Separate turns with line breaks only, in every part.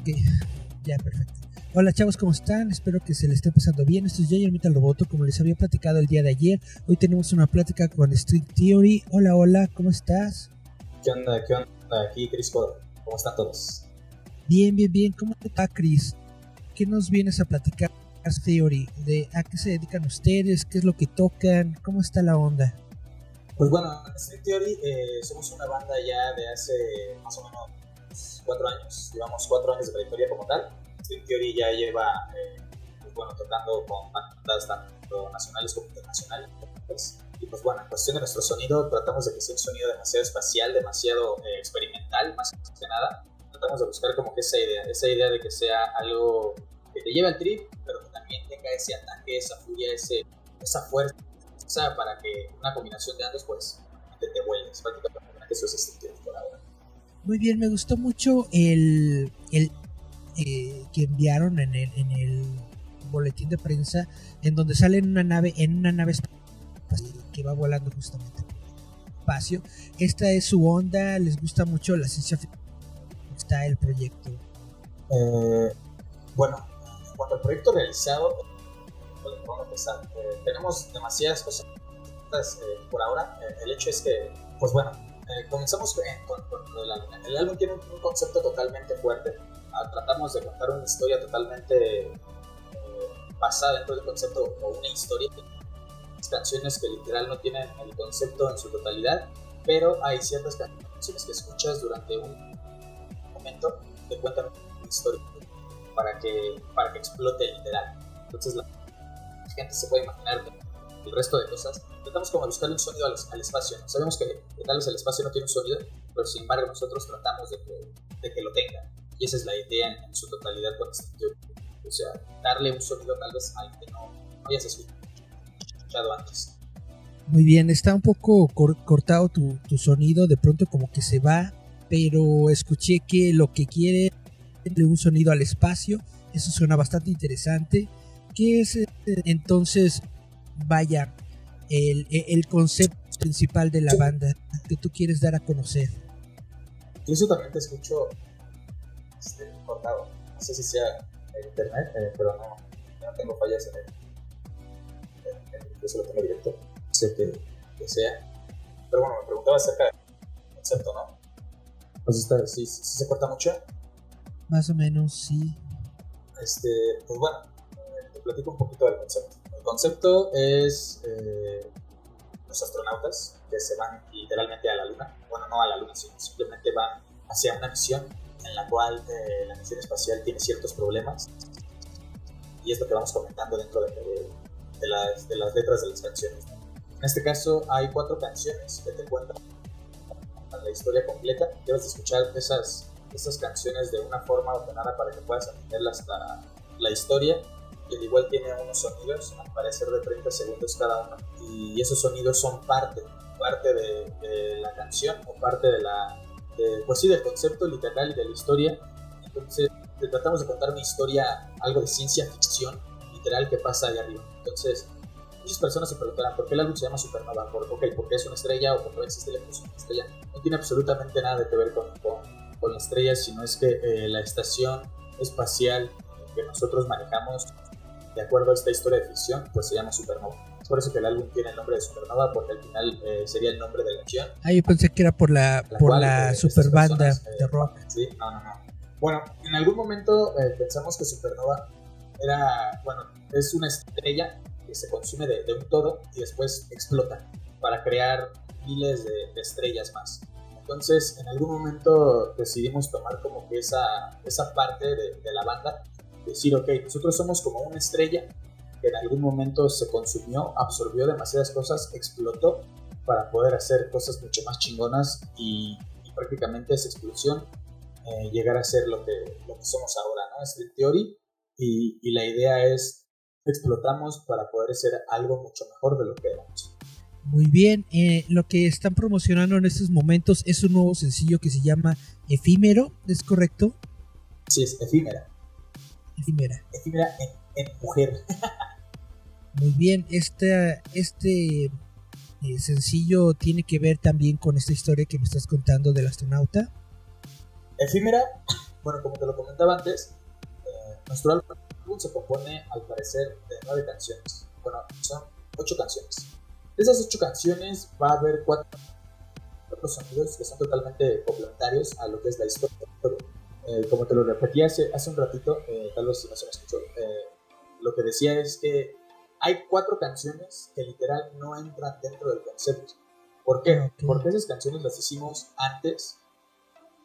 Ok, ya, perfecto. Hola chavos, ¿cómo están? Espero que se les esté pasando bien. Esto es Jair Metal Roboto, como les había platicado el día de ayer. Hoy tenemos una plática con Street Theory. Hola, hola, ¿cómo estás?
¿Qué onda? ¿Qué onda? Aquí Chris ¿Cómo están todos?
Bien, bien, bien. ¿Cómo está Chris? ¿Qué nos vienes a platicar, Theory? ¿De a qué se dedican ustedes? ¿Qué es lo que tocan? ¿Cómo está la onda?
Pues bueno, Street Theory eh, somos una banda ya de hace más o menos cuatro años, llevamos cuatro años de trayectoria como tal. String Theory ya lleva, eh, pues bueno, tocando con bandas tanto nacionales como internacionales. y pues bueno, en cuestión de nuestro sonido, tratamos de que sea un sonido demasiado espacial, demasiado eh, experimental, más que nada. Tratamos de buscar como que esa idea, esa idea de que sea algo que te lleve al trip, pero que también tenga ese ataque, esa furia, ese, esa fuerza, para que una combinación de ambos, pues, te, te vuelves. Prácticamente eso es String por ahora.
Muy bien, me gustó mucho el, el eh, que enviaron en el, en el boletín de prensa, en donde sale en una nave, en una nave que va volando justamente espacio. Esta es su onda, les gusta mucho la ciencia ficción. Está el proyecto.
Eh, bueno, en cuanto al proyecto realizado, empezar. Eh, tenemos demasiadas cosas por ahora. el hecho es que, pues bueno, eh, comenzamos con, el álbum. El álbum tiene un, concepto totalmente fuerte. Ah, tratamos de contar una historia totalmente eh, basada dentro del concepto o una historia. Canciones que literal no tienen el concepto en su totalidad, pero hay ciertas canciones que escuchas durante un momento que cuentan una historia para que, para que explote literal. Entonces la gente se puede imaginar que el resto de cosas, tratamos como de buscarle un sonido al, espacio. Sabemos que, tal vez el espacio no tiene un sonido, pero sin embargo nosotros tratamos de que, de que lo tenga. Y esa es la idea en, su totalidad con este O sea, darle un sonido tal vez al que no, no escuchado antes.
Muy bien, está un poco cortado tu, tu, sonido, de pronto como que se va, pero escuché que lo que quiere es un sonido al espacio, eso suena bastante interesante. ¿Qué es eh, entonces vaya, el, el, concepto principal de la banda que tú quieres dar a conocer.
Yo también te escucho este, cortado. No sé si sea en internet, eh, pero no, no tengo fallas en el. En, yo solo tengo directo. Sé que, que, sea. Pero bueno, me preguntaba acerca del concepto, ¿no? Pues está, sí, sí, se corta mucho.
Más o menos, sí.
Este, pues bueno, eh, te platico un poquito del concepto. El concepto es eh, los astronautas que se van literalmente a la Luna. Bueno, no a la Luna, sino simplemente van hacia una misión en la cual eh, la misión espacial tiene ciertos problemas. Y es lo que vamos comentando dentro de, las, de las, letras de las canciones. En este caso hay cuatro canciones que te cuentan la historia completa. Debes escuchar esas, esas canciones de una forma ordenada para que puedas entender la, la historia y igual tiene unos sonidos, al parecer de 30 segundos cada uno, y esos sonidos son parte, parte de, la canción o parte de la, pues sí, del concepto literal y de la historia. Entonces, tratamos de contar una historia, algo de ciencia ficción, literal, que pasa allá arriba. Entonces, muchas personas se preguntarán por qué el álbum se llama Supernova, por, okay, porque es una estrella o porque existe la explosión de estrella. No tiene absolutamente nada que ver con, con, con la estrella, sino es que eh, la estación espacial que nosotros manejamos de acuerdo a esta historia de ficción, pues se llama Supernova. Es por eso que el álbum tiene el nombre de Supernova, porque al final eh, sería el nombre de la acción.
Ah, yo pensé que era por la, por la eh, super banda eh, de rock.
Sí, no, no, no. Bueno, en algún momento pensamos que Supernova era, bueno, es una estrella que se consume de, un todo y después explota para crear miles de, estrellas más. Entonces, en algún momento decidimos tomar como que esa, esa parte de, de la banda decir, ok, nosotros somos como una estrella que en algún momento se consumió, absorbió demasiadas cosas, explotó para poder hacer cosas mucho más chingonas y, prácticamente esa explosión eh, llegar a ser lo que, lo que somos ahora, ¿no? Street Theory. Y, y la idea es explotamos para poder ser algo mucho mejor de lo que éramos.
Muy bien, eh, lo que están promocionando en estos momentos es un nuevo sencillo que se llama Efímero, ¿es correcto?
Sí, es efímera.
Efímera.
Efímera en, mujer.
Muy bien, este, este eh, sencillo tiene que ver también con esta historia que me estás contando del astronauta.
Efímera, bueno, como te lo comentaba antes, eh, nuestro álbum se compone al parecer de nueve canciones. Bueno, son ocho canciones. De esas ocho canciones va a haber cuatro, sonidos que son totalmente complementarios a lo que es la historia. Eh, como te lo repetí hace, hace un ratito, eh, tal vez si no se me escuchó, lo que decía es que hay cuatro canciones que literal no entran dentro del concepto. ¿Por qué? Porque esas canciones las hicimos antes.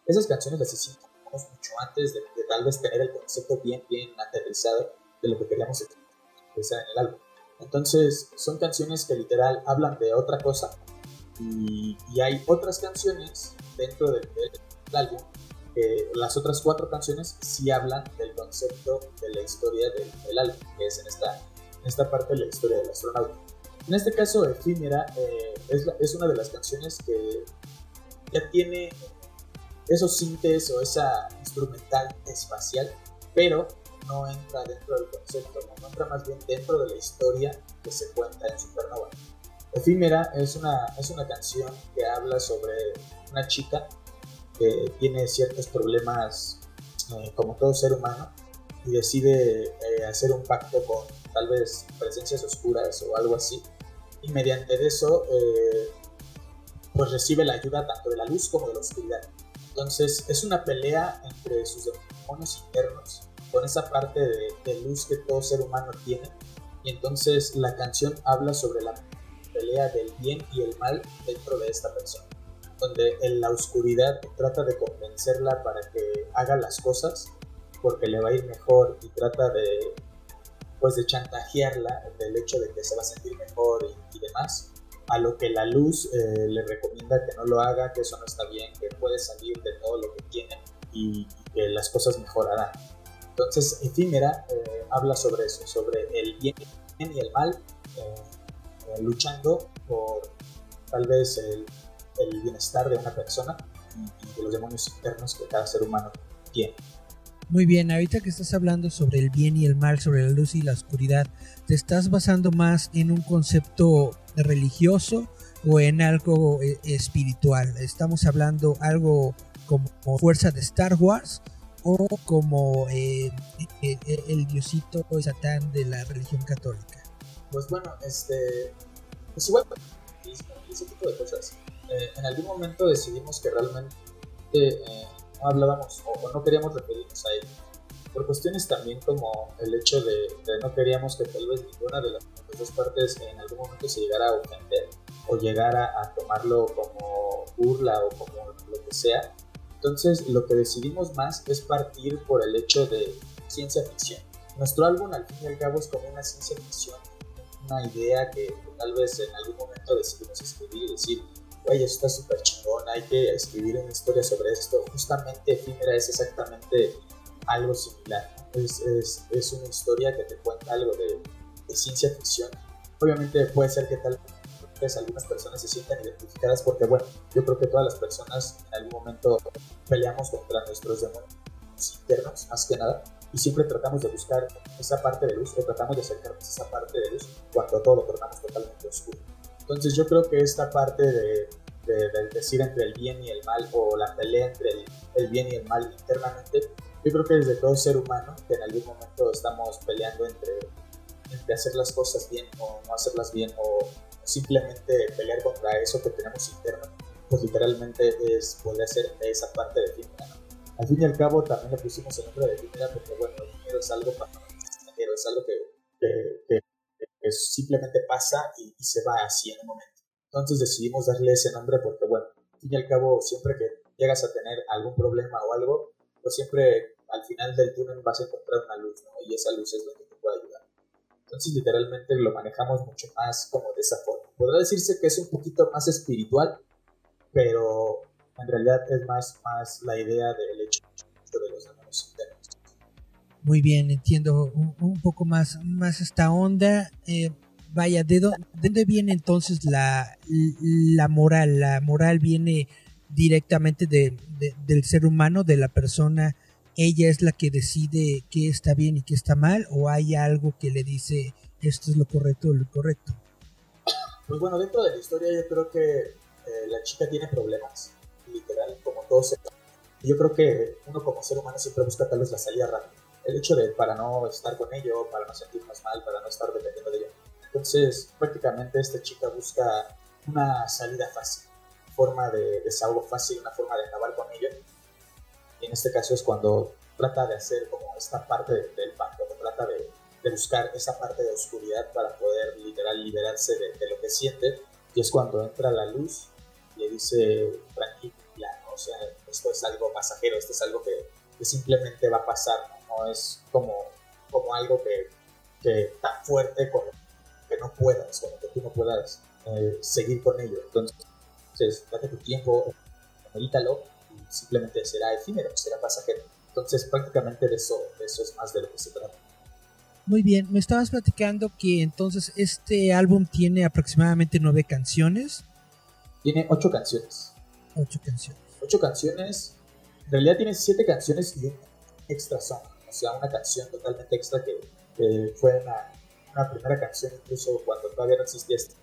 Esas canciones las hicimos mucho antes de, tal vez tener el concepto bien, bien aterrizado de lo que queríamos expresar en el álbum. Entonces, son canciones que literal hablan de otra cosa y, hay otras canciones dentro del, álbum las otras cuatro canciones sí hablan del concepto de la historia del, álbum, que es en esta, esta parte de la historia del astronauta. En este caso, Efímera eh, es, es, una de las canciones que ya tiene esos sintes o esa instrumental espacial, pero no entra dentro del concepto, no entra más bien dentro de la historia que se cuenta en Supernova. Efímera es una, es una canción que habla sobre una chica que tiene ciertos problemas eh, como todo ser humano y decide eh, hacer un pacto con tal vez presencias oscuras o algo así y mediante eso eh, pues recibe la ayuda tanto de la luz como de la oscuridad entonces es una pelea entre sus demonios internos, con esa parte de, luz que todo ser humano tiene. Y entonces la canción habla sobre la pelea del bien y el mal dentro de esta persona. Donde en la oscuridad trata de convencerla para que haga las cosas porque le va a ir mejor y trata de pues de chantajearla del hecho de que se va a sentir mejor y, y demás a lo que la luz eh, le recomienda que no lo haga, que eso no está bien, que puede salir de todo lo que tiene y, que las cosas mejorarán. Entonces, Efímera eh, habla sobre eso, sobre el bien y el mal, eh, luchando por tal vez el, el, bienestar de una persona y de los demonios internos que cada ser humano tiene.
Muy bien, ahorita que estás hablando sobre el bien y el mal, sobre la luz y la oscuridad, ¿te estás basando más en un concepto religioso o en algo eh, espiritual? ¿Estamos hablando algo como fuerza de Star Wars o como eh, eh, el diosito Satán de la religión católica?
Pues bueno, este, pues igual, ese tipo de cosas. En algún momento decidimos que realmente no hablábamos o, no queríamos referirnos a él. Por cuestiones también como el hecho de, no queríamos que tal vez ninguna de las, dos partes en algún momento se llegara a ofender o llegara a tomarlo como burla o como lo que sea. Entonces lo que decidimos más es partir por el hecho de ciencia ficción. Nuestro álbum al fin y al cabo es como una ciencia ficción, una idea que, que tal vez en algún momento decidimos escribir y decir, oye, esto está súper chingón, hay que escribir una historia sobre esto. Justamente Efímera es exactamente algo similar. Es, es, es una historia que te cuenta algo de, de, ciencia ficción. Obviamente puede ser que tal vez algunas personas se sientan identificadas porque, bueno, yo creo que todas las personas en algún momento peleamos contra nuestros demonios internos, más que nada, y siempre tratamos de buscar esa parte de luz o tratamos de acercarnos a esa parte de luz cuando todo lo tornamos totalmente oscuro. Entonces yo creo que esta parte de, decir entre el bien y el mal o la pelea entre el, bien y el mal internamente, yo creo que desde todo ser humano, que en algún momento estamos peleando entre, entre hacer las cosas bien o no hacerlas bien o simplemente pelear contra eso que tenemos interno, pues literalmente es poder ser esa parte de Fimera. Al fin y al cabo también le pusimos el nombre de Fimera porque bueno, el dinero es algo para es algo que que simplemente pasa y, se va así en el momento. Entonces decidimos darle ese nombre porque, bueno, al fin y al cabo, siempre que llegas a tener algún problema o algo, pues siempre al final del túnel vas a encontrar una luz, ¿no? Y esa luz es lo que te puede ayudar. Entonces, literalmente lo manejamos mucho más como de esa forma. Podrá decirse que es un poquito más espiritual, pero En realidad es más, más la idea del hecho de los demonios internos.
Muy bien, entiendo un, poco más, más esta onda. Eh, vaya, ¿de dónde viene entonces la, la moral? ¿La moral viene directamente de, del ser humano, de la persona? ¿Ella es la que decide qué está bien y qué está mal? ¿O hay algo que le dice esto es lo correcto o lo incorrecto?
Pues bueno, dentro de la historia yo creo que eh, la chica tiene problemas, literal, como todos. Yo creo que uno como ser humano siempre busca tal vez la salida rápida. El hecho de para no estar con ello, para no sentirnos mal, para no estar dependiendo de ello. Entonces, prácticamente esta chica busca una salida fácil, forma de desahogo fácil, una forma de acabar con ello. Y en este caso es cuando trata de hacer como esta parte del pacto, trata de de buscar esa parte de oscuridad para poder literal liberarse de, lo que siente. Y es cuando entra la luz, le dice, tranquila, o sea, esto es algo pasajero, esto es algo que, simplemente va a pasar, no, es como, como algo que, que tan fuerte con que no puedas, como que tú no puedas eh, seguir con ello. Entonces, date tu tiempo, medítalo y simplemente será efímero, será pasajero. Entonces, prácticamente de eso, de eso es más de lo que se trata.
Muy bien, me estabas platicando que entonces este álbum tiene aproximadamente nueve canciones.
Tiene ocho canciones.
Ocho canciones.
Ocho canciones. En realidad tiene siete canciones y un extra song. Sea, una canción totalmente extra que, fue una, una, primera canción incluso cuando todavía no existía este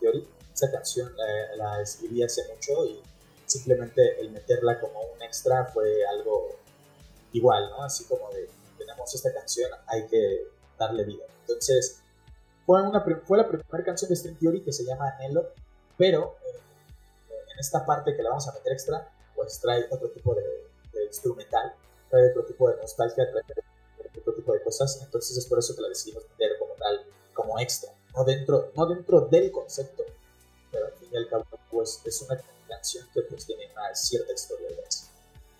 Theory. Esa canción la, la escribí hace mucho y simplemente el meterla como un extra fue algo igual, ¿no? Así como de esta canción, hay que darle vida. Entonces, fue, una, fue la primera canción de String Theory que se llama Anhelo, pero eh, en esta parte que la vamos a meter extra, pues trae otro tipo de, instrumental, trae otro tipo de nostalgia, trae otro tipo de cosas, entonces es por eso que la decidimos meter como tal, como extra, no dentro, no dentro del concepto, pero al fin y al cabo pues es una canción que pues tiene una cierta historia de eso.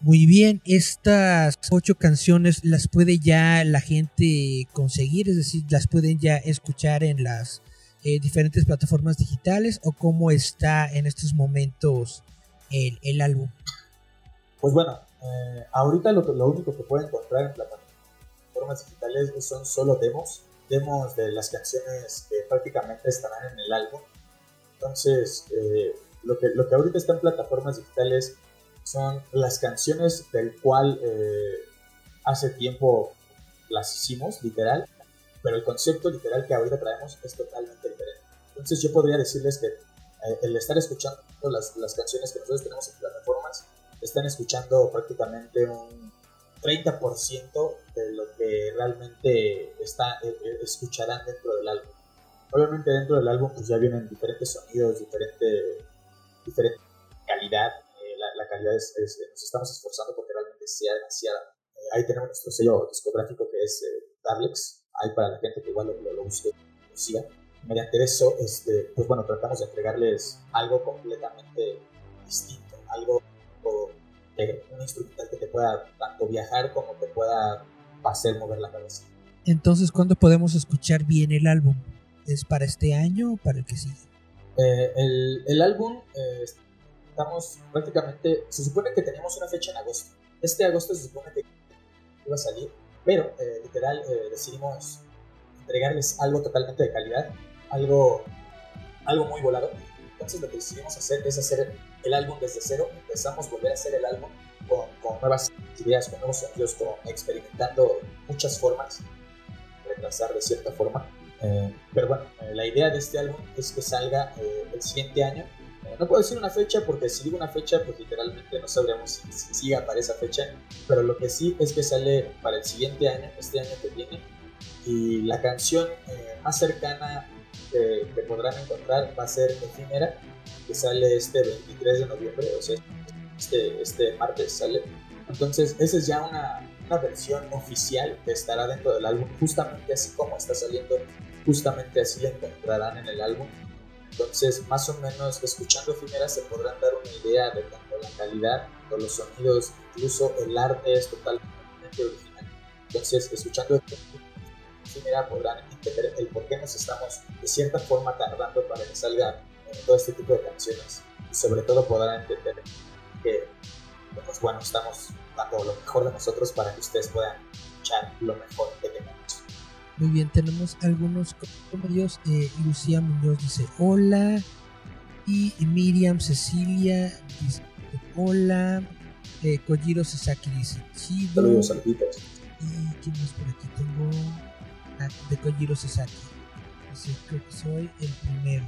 Muy bien, estas ocho canciones las puede ya la gente conseguir, es decir, las pueden ya escuchar en las eh, diferentes plataformas digitales o cómo está en estos momentos el, el álbum.
Pues bueno, eh, ahorita lo, lo, único que pueden encontrar en plataformas digitales son solo demos, demos de las canciones que prácticamente estarán en el álbum. Entonces, eh, lo, que, lo que ahorita está en plataformas digitales son las canciones del cual eh, hace tiempo las hicimos, literal, pero el concepto literal que ahorita traemos es totalmente diferente. Entonces yo podría decirles que eh, el estar escuchando las, las, canciones que nosotros tenemos en plataformas, están escuchando prácticamente un 30% de lo que realmente está, eh, escucharán dentro del álbum. Obviamente dentro del álbum pues ya vienen diferentes sonidos, diferente, diferente calidad, la, calidad es, nos estamos esforzando porque realmente sea demasiada. Eh, ahí tenemos nuestro sello discográfico que es eh, Darlex, ahí para la gente que igual lo, lo, busque, lo siga. Mediante eso, este, pues bueno, tratamos de entregarles algo completamente distinto, algo un instrumental que te pueda tanto viajar como te pueda hacer mover la cabeza.
Entonces, ¿cuándo podemos escuchar bien el álbum? ¿Es para este año o para el que sigue?
Eh, el, el, álbum eh, estamos prácticamente, se supone que teníamos una fecha en agosto. Este agosto se supone que iba a salir, pero eh, literal eh, decidimos entregarles algo totalmente de calidad, algo, algo muy volado. Entonces lo que decidimos hacer es hacer el álbum desde cero, empezamos a volver a hacer el álbum con, con nuevas ideas, con nuevos sonidos, con, experimentando muchas formas, retrasar de cierta forma. Eh, pero bueno, la idea de este álbum es que salga el siguiente año no puedo decir una fecha porque si digo una fecha, pues literalmente no sabríamos si, siga para esa fecha. Pero lo que sí es que sale para el siguiente año, este año que viene. Y la canción eh, más cercana que, podrán encontrar va a ser Efímera, que sale este 23 de noviembre, o sea, este, este martes sale. Entonces, esa es ya una, una versión oficial que estará dentro del álbum, justamente así como está saliendo, justamente así la encontrarán en el álbum. Entonces, más o menos, escuchando Efímera se podrán dar una idea de tanto la calidad, de los sonidos, incluso el arte es totalmente original. Entonces, escuchando Efímera podrán entender el por qué nos estamos, de cierta forma, tardando para que salga todo este tipo de canciones. Y sobre todo podrán entender que, pues bueno, estamos dando lo mejor de nosotros para que ustedes puedan escuchar lo mejor que tenemos.
Muy bien, tenemos algunos comentarios. Eh, Lucía Muñoz dice hola. Y Miriam Cecilia dice hola. Eh, Kojiro Sasaki dice chido.
Saludos, saluditos.
¿Y quién más por aquí? Tengo de Kojiro Sasaki. Creo que soy el primero.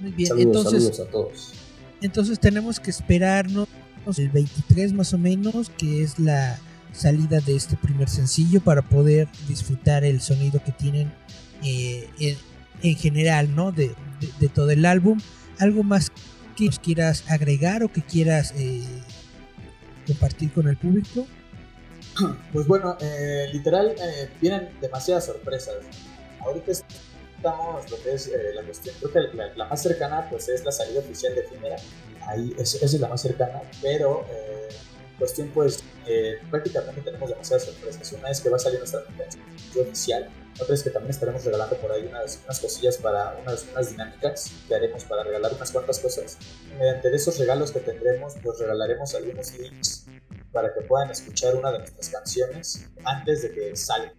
Muy bien,
Saludos,
entonces,
saludos a todos.
entonces tenemos que esperarnos el 23 más o menos, que es la salida de este primer sencillo para poder disfrutar el sonido que tienen eh, en, en general, ¿no? De, de- de todo el álbum. ¿Algo más que nos quieras agregar o que quieras eh, compartir con el público?
Pues bueno, eh, literal, eh, vienen demasiadas sorpresas. Ahorita estamos, lo que es eh, la cuestión, creo que la, la más cercana pues es la salida oficial de Efímera. Ahí, es- esa es la más cercana, pero eh, cuestión pues eh, prácticamente tenemos demasiadas sorpresas. Una es que va a salir nuestra canción oficial, otra es que también estaremos regalando por ahí unas, unas cosillas para unas, unas dinámicas que haremos para regalar unas cuantas cosas. Y mediante esos regalos que tendremos, pues regalaremos algunos links para que puedan escuchar una de nuestras canciones antes de que salga.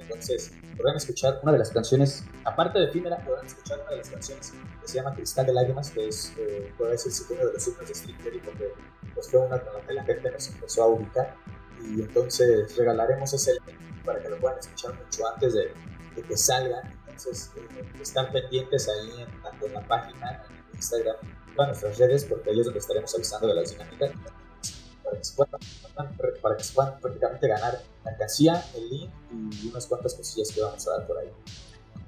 Entonces, podrán escuchar una de las canciones, aparte de Efímera, podrán escuchar una de las canciones que se llama Cristal de Lágrimas, que es, eh, puede decirse que uno de los himnos de Street Theory, porque pues, fue una con la que la gente nos empezó a ubicar. Y entonces regalaremos ese link para que lo puedan escuchar mucho antes de, de que salga. Entonces, eh, están pendientes ahí en, tanto en la página, en Instagram, todas nuestras redes, porque ahí es donde estaremos avisando de las dinámicas para que se puedan, para que se puedan prácticamente ganar mercancía, el link y unas cuantas cosillas que vamos a dar por ahí.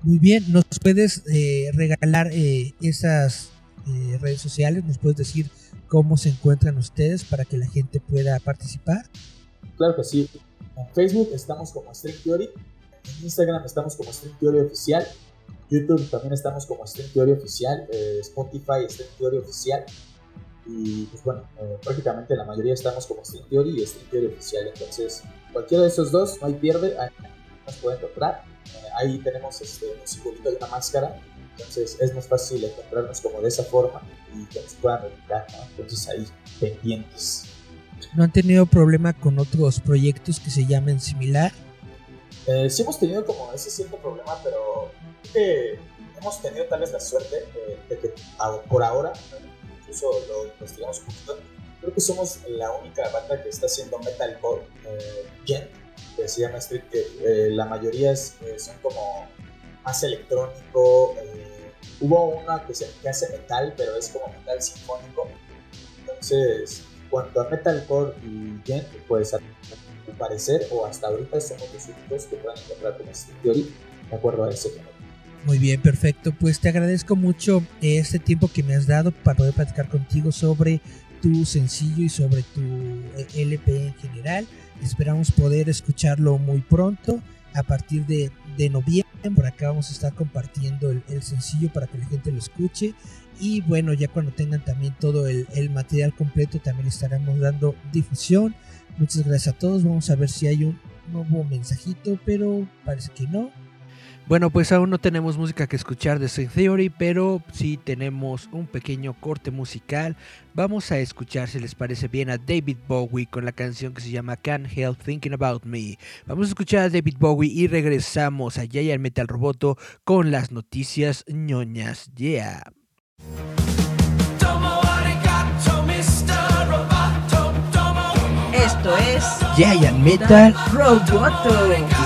Muy bien, ¿nos puedes eh, regalar eh, esas eh, redes sociales? ¿Nos puedes decir cómo se encuentran ustedes para que la gente pueda participar?
Claro que sí. En Facebook estamos como String Theory, en Instagram estamos como String Theory Oficial, YouTube también estamos como String Theory Oficial, eh, Spotify String Theory Oficial. Y pues bueno, eh, prácticamente la mayoría estamos como String Theory y String Theory Oficial. Entonces, cualquiera de esos dos, no hay pierde, ahí nos pueden encontrar. Eh, ahí tenemos este, un simbolito de una máscara. Entonces es más fácil encontrarnos como de esa forma y que nos puedan ubicar, ¿no? Entonces ahí, pendientes.
¿No han tenido problema con otros proyectos que se llamen similar?
Eh, sí hemos tenido como ese cierto problema, pero creo que hemos tenido tal vez la suerte eh, de que a- por ahora, incluso lo investigamos un poquito, creo que somos la única banda que está haciendo metalcore eh, gent, que se llama Street, que eh, la mayoría es, eh, son como más electrónico. eh, hubo una que, se, que hace metal, pero es como metal sinfónico. Entonces, cuanto a metalcore y gent, pues a mi parecer, o hasta ahorita somos los únicos que pueden encontrar como String Theory, de acuerdo a ese género.
Muy bien, perfecto. Pues te agradezco mucho este tiempo que me has dado para poder platicar contigo sobre tu sencillo y sobre tu eh, LP en general. Esperamos poder escucharlo muy pronto. A partir de, noviembre, por acá vamos a estar compartiendo el, sencillo para que la gente lo escuche. Y bueno, ya cuando tengan también todo el, material completo, también estaremos dando difusión. Muchas gracias a todos. Vamos a ver si hay un nuevo mensajito, pero parece que no. Bueno, pues aún no tenemos música que escuchar de String Theory, pero sí tenemos un pequeño corte musical. Vamos a escuchar, si les parece bien, a David Bowie con la canción que se llama Can't Help Thinking About Me. Vamos a escuchar a David Bowie y regresamos a Giant Metal Roboto con las noticias ñoñas. Yeah.
Esto es
Giant Metal
Roboto.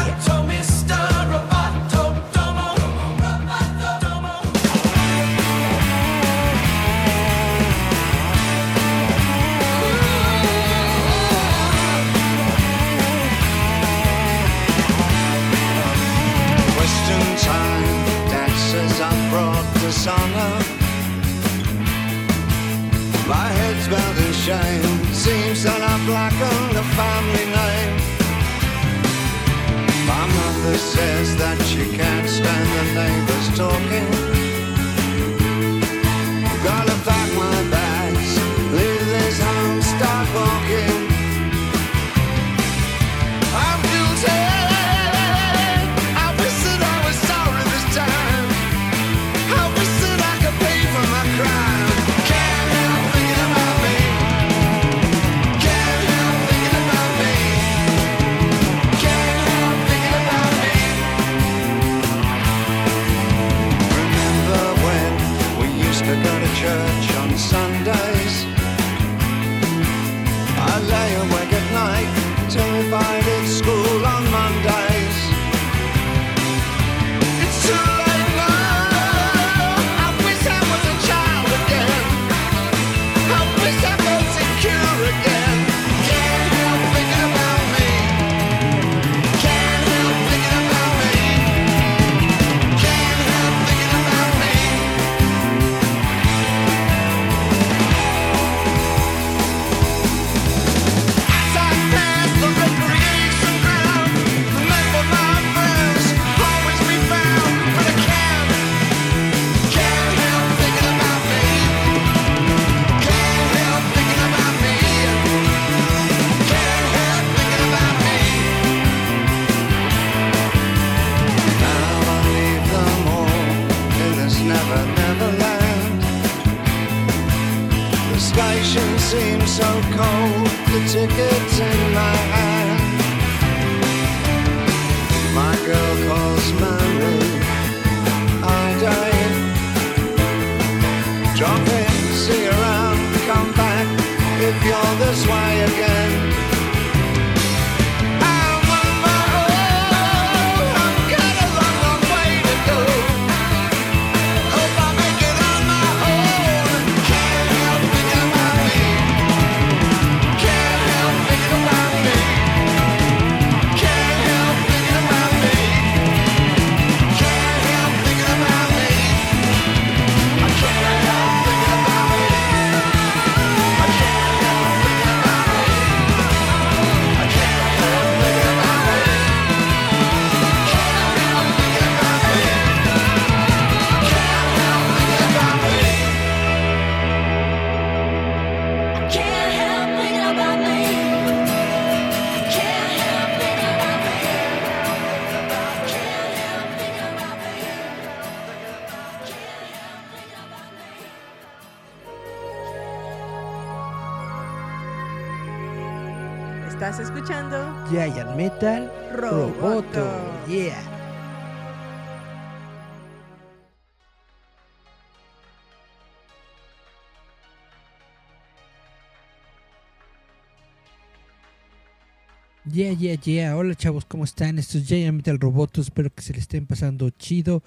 Yeah, yeah, yeah. Hola chavos, ¿cómo están? Esto es Giant Metal Roboto. Espero que se le estén pasando chido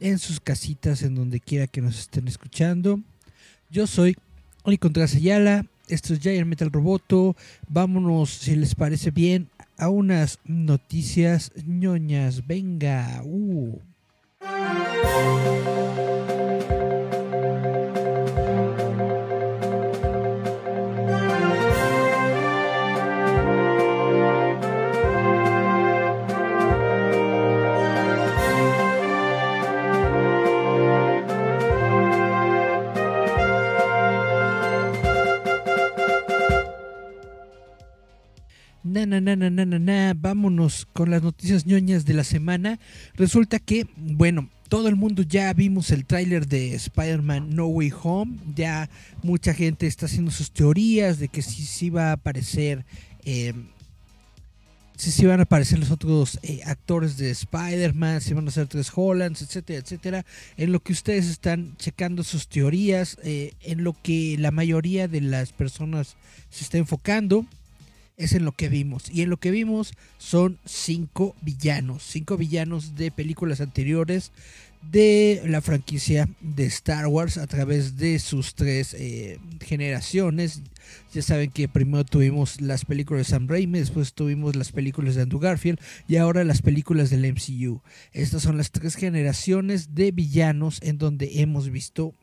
en sus casitas, en donde quiera que nos estén escuchando. Yo soy Oli Contreras Ayala. Esto es Giant Metal Roboto. Vámonos, si les parece bien, a unas noticias ñoñas. Venga. Uh. Vámonos con las noticias ñoñas de la semana. Resulta que, bueno, todo el mundo ya vimos el tráiler de Spider-Man No Way Home. Ya mucha gente está haciendo sus teorías de que sí, sí va a aparecer. eh, si sí van a aparecer los otros eh, actores de Spider-Man, si van a ser tres Hollands, etcétera, etcétera. En lo que ustedes están checando sus teorías, eh, en lo que la mayoría de las personas se está enfocando es en lo que vimos. Y en lo que vimos son cinco villanos. Cinco villanos de películas anteriores de la franquicia de Star Wars a través de sus tres eh, generaciones. Ya saben que primero tuvimos las películas de Sam Raimi, después tuvimos las películas de Andrew Garfield y ahora las películas del MCU. Estas son las tres generaciones de villanos en donde hemos visto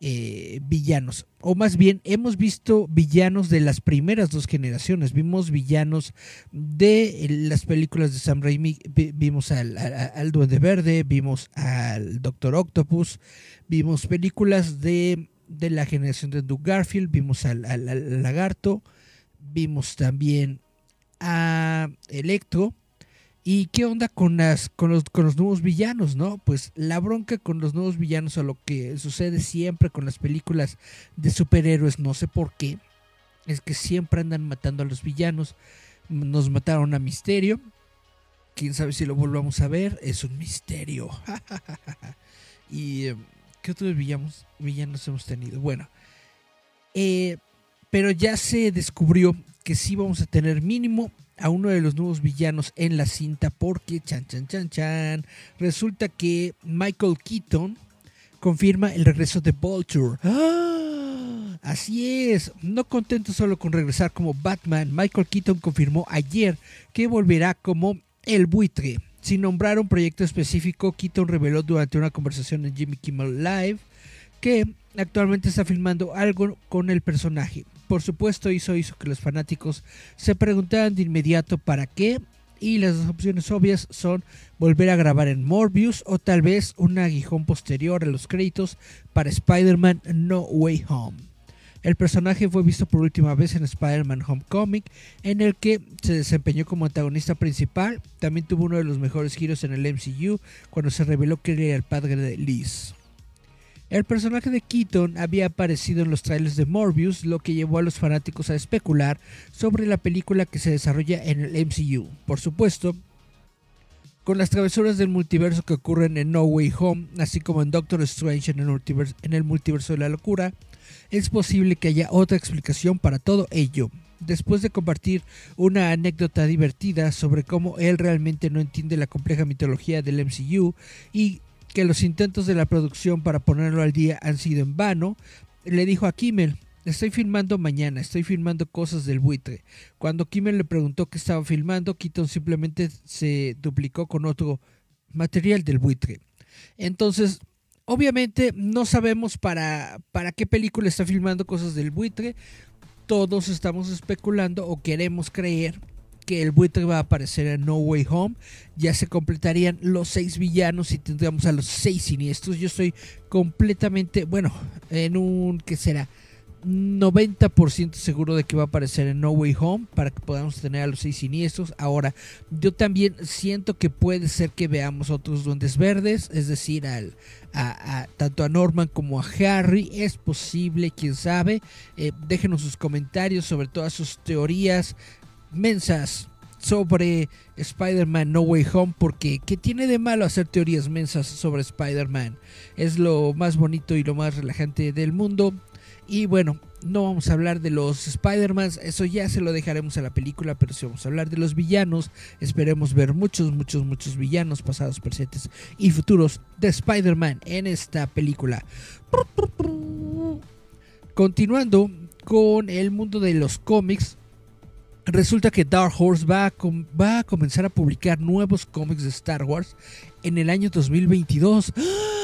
eh, villanos. O más bien, hemos visto villanos de las primeras dos generaciones. Vimos villanos de eh, las películas de Sam Raimi. Vi- Vimos al, al, Duende Verde, vimos al Doctor Octopus, vimos películas de, de la generación de Andrew Garfield, vimos al, al- al Lagarto, vimos también a Electro. ¿Y qué onda con, las, con, los, con los nuevos villanos, no? Pues la bronca con los nuevos villanos o lo que sucede siempre con las películas de superhéroes, no sé por qué, es que siempre andan matando a los villanos. Nos mataron a Misterio. Quién sabe si lo volvamos a ver, es un misterio. y eh, ¿Qué otros villanos, villanos hemos tenido? Bueno, eh, pero ya se descubrió que sí vamos a tener mínimo a uno de los nuevos villanos en la cinta porque, chan, chan, chan, chan, resulta que Michael Keaton confirma el regreso de Vulture. ¡Ah! Así es, no contento solo con regresar como Batman, Michael Keaton confirmó ayer que volverá como el buitre. Sin nombrar un proyecto específico, Keaton reveló durante una conversación en Jimmy Kimmel Live que actualmente está filmando algo con el personaje. Por supuesto, hizo, hizo que los fanáticos se preguntaran de inmediato para qué. Y las dos opciones obvias son volver a grabar en Morbius o tal vez un aguijón posterior a los créditos para Spider-Man No Way Home. El personaje fue visto por última vez en Spider-Man Homecoming, en el que se desempeñó como antagonista principal. También tuvo uno de los mejores giros en el MCU cuando se reveló que era el padre de Liz. El personaje de Keaton había aparecido en los trailers de Morbius, lo que llevó a los fanáticos a especular sobre la película que se desarrolla en el MCU. Por supuesto, con las travesuras del multiverso que ocurren en No Way Home, así como en Doctor Strange en el multiverso, en el multiverso de la locura, es posible que haya otra explicación para todo ello. Después de compartir una anécdota divertida sobre cómo él realmente no entiende la compleja mitología del MCU y que los intentos de la producción para ponerlo al día han sido en vano, le dijo a Kimmel, estoy filmando mañana, estoy filmando cosas del buitre. Cuando Kimmel le preguntó qué estaba filmando, Keaton simplemente se duplicó con otro material del buitre. Entonces, obviamente no sabemos para, para qué película está filmando cosas del buitre. Todos estamos especulando o queremos creer que el buitre va a aparecer en No Way Home. Ya se completarían los seis villanos y tendríamos a los seis siniestros. Yo estoy completamente, bueno, en un, ¿qué será? 90% seguro de que va a aparecer en No Way Home para que podamos tener a los seis siniestros. Ahora, yo también siento que puede ser que veamos otros duendes verdes, es decir, al, a, tanto a Norman como a Harry. Es posible, quién sabe. Eh, déjenos sus comentarios sobre todas sus teorías mensas sobre Spider-Man No Way Home porque ¿qué tiene de malo hacer teorías mensas sobre Spider-Man? Es lo más bonito y lo más relajante del mundo. Y bueno, no vamos a hablar de los Spider-Mans, eso ya se lo dejaremos a la película, pero sí vamos a hablar de los villanos. Esperemos ver muchos, muchos, muchos villanos pasados, presentes y futuros de Spider-Man en esta película. Continuando con el mundo de los cómics, resulta que Dark Horse va a, comenzar a publicar nuevos cómics de Star Wars en el año 2022. ¡Ah!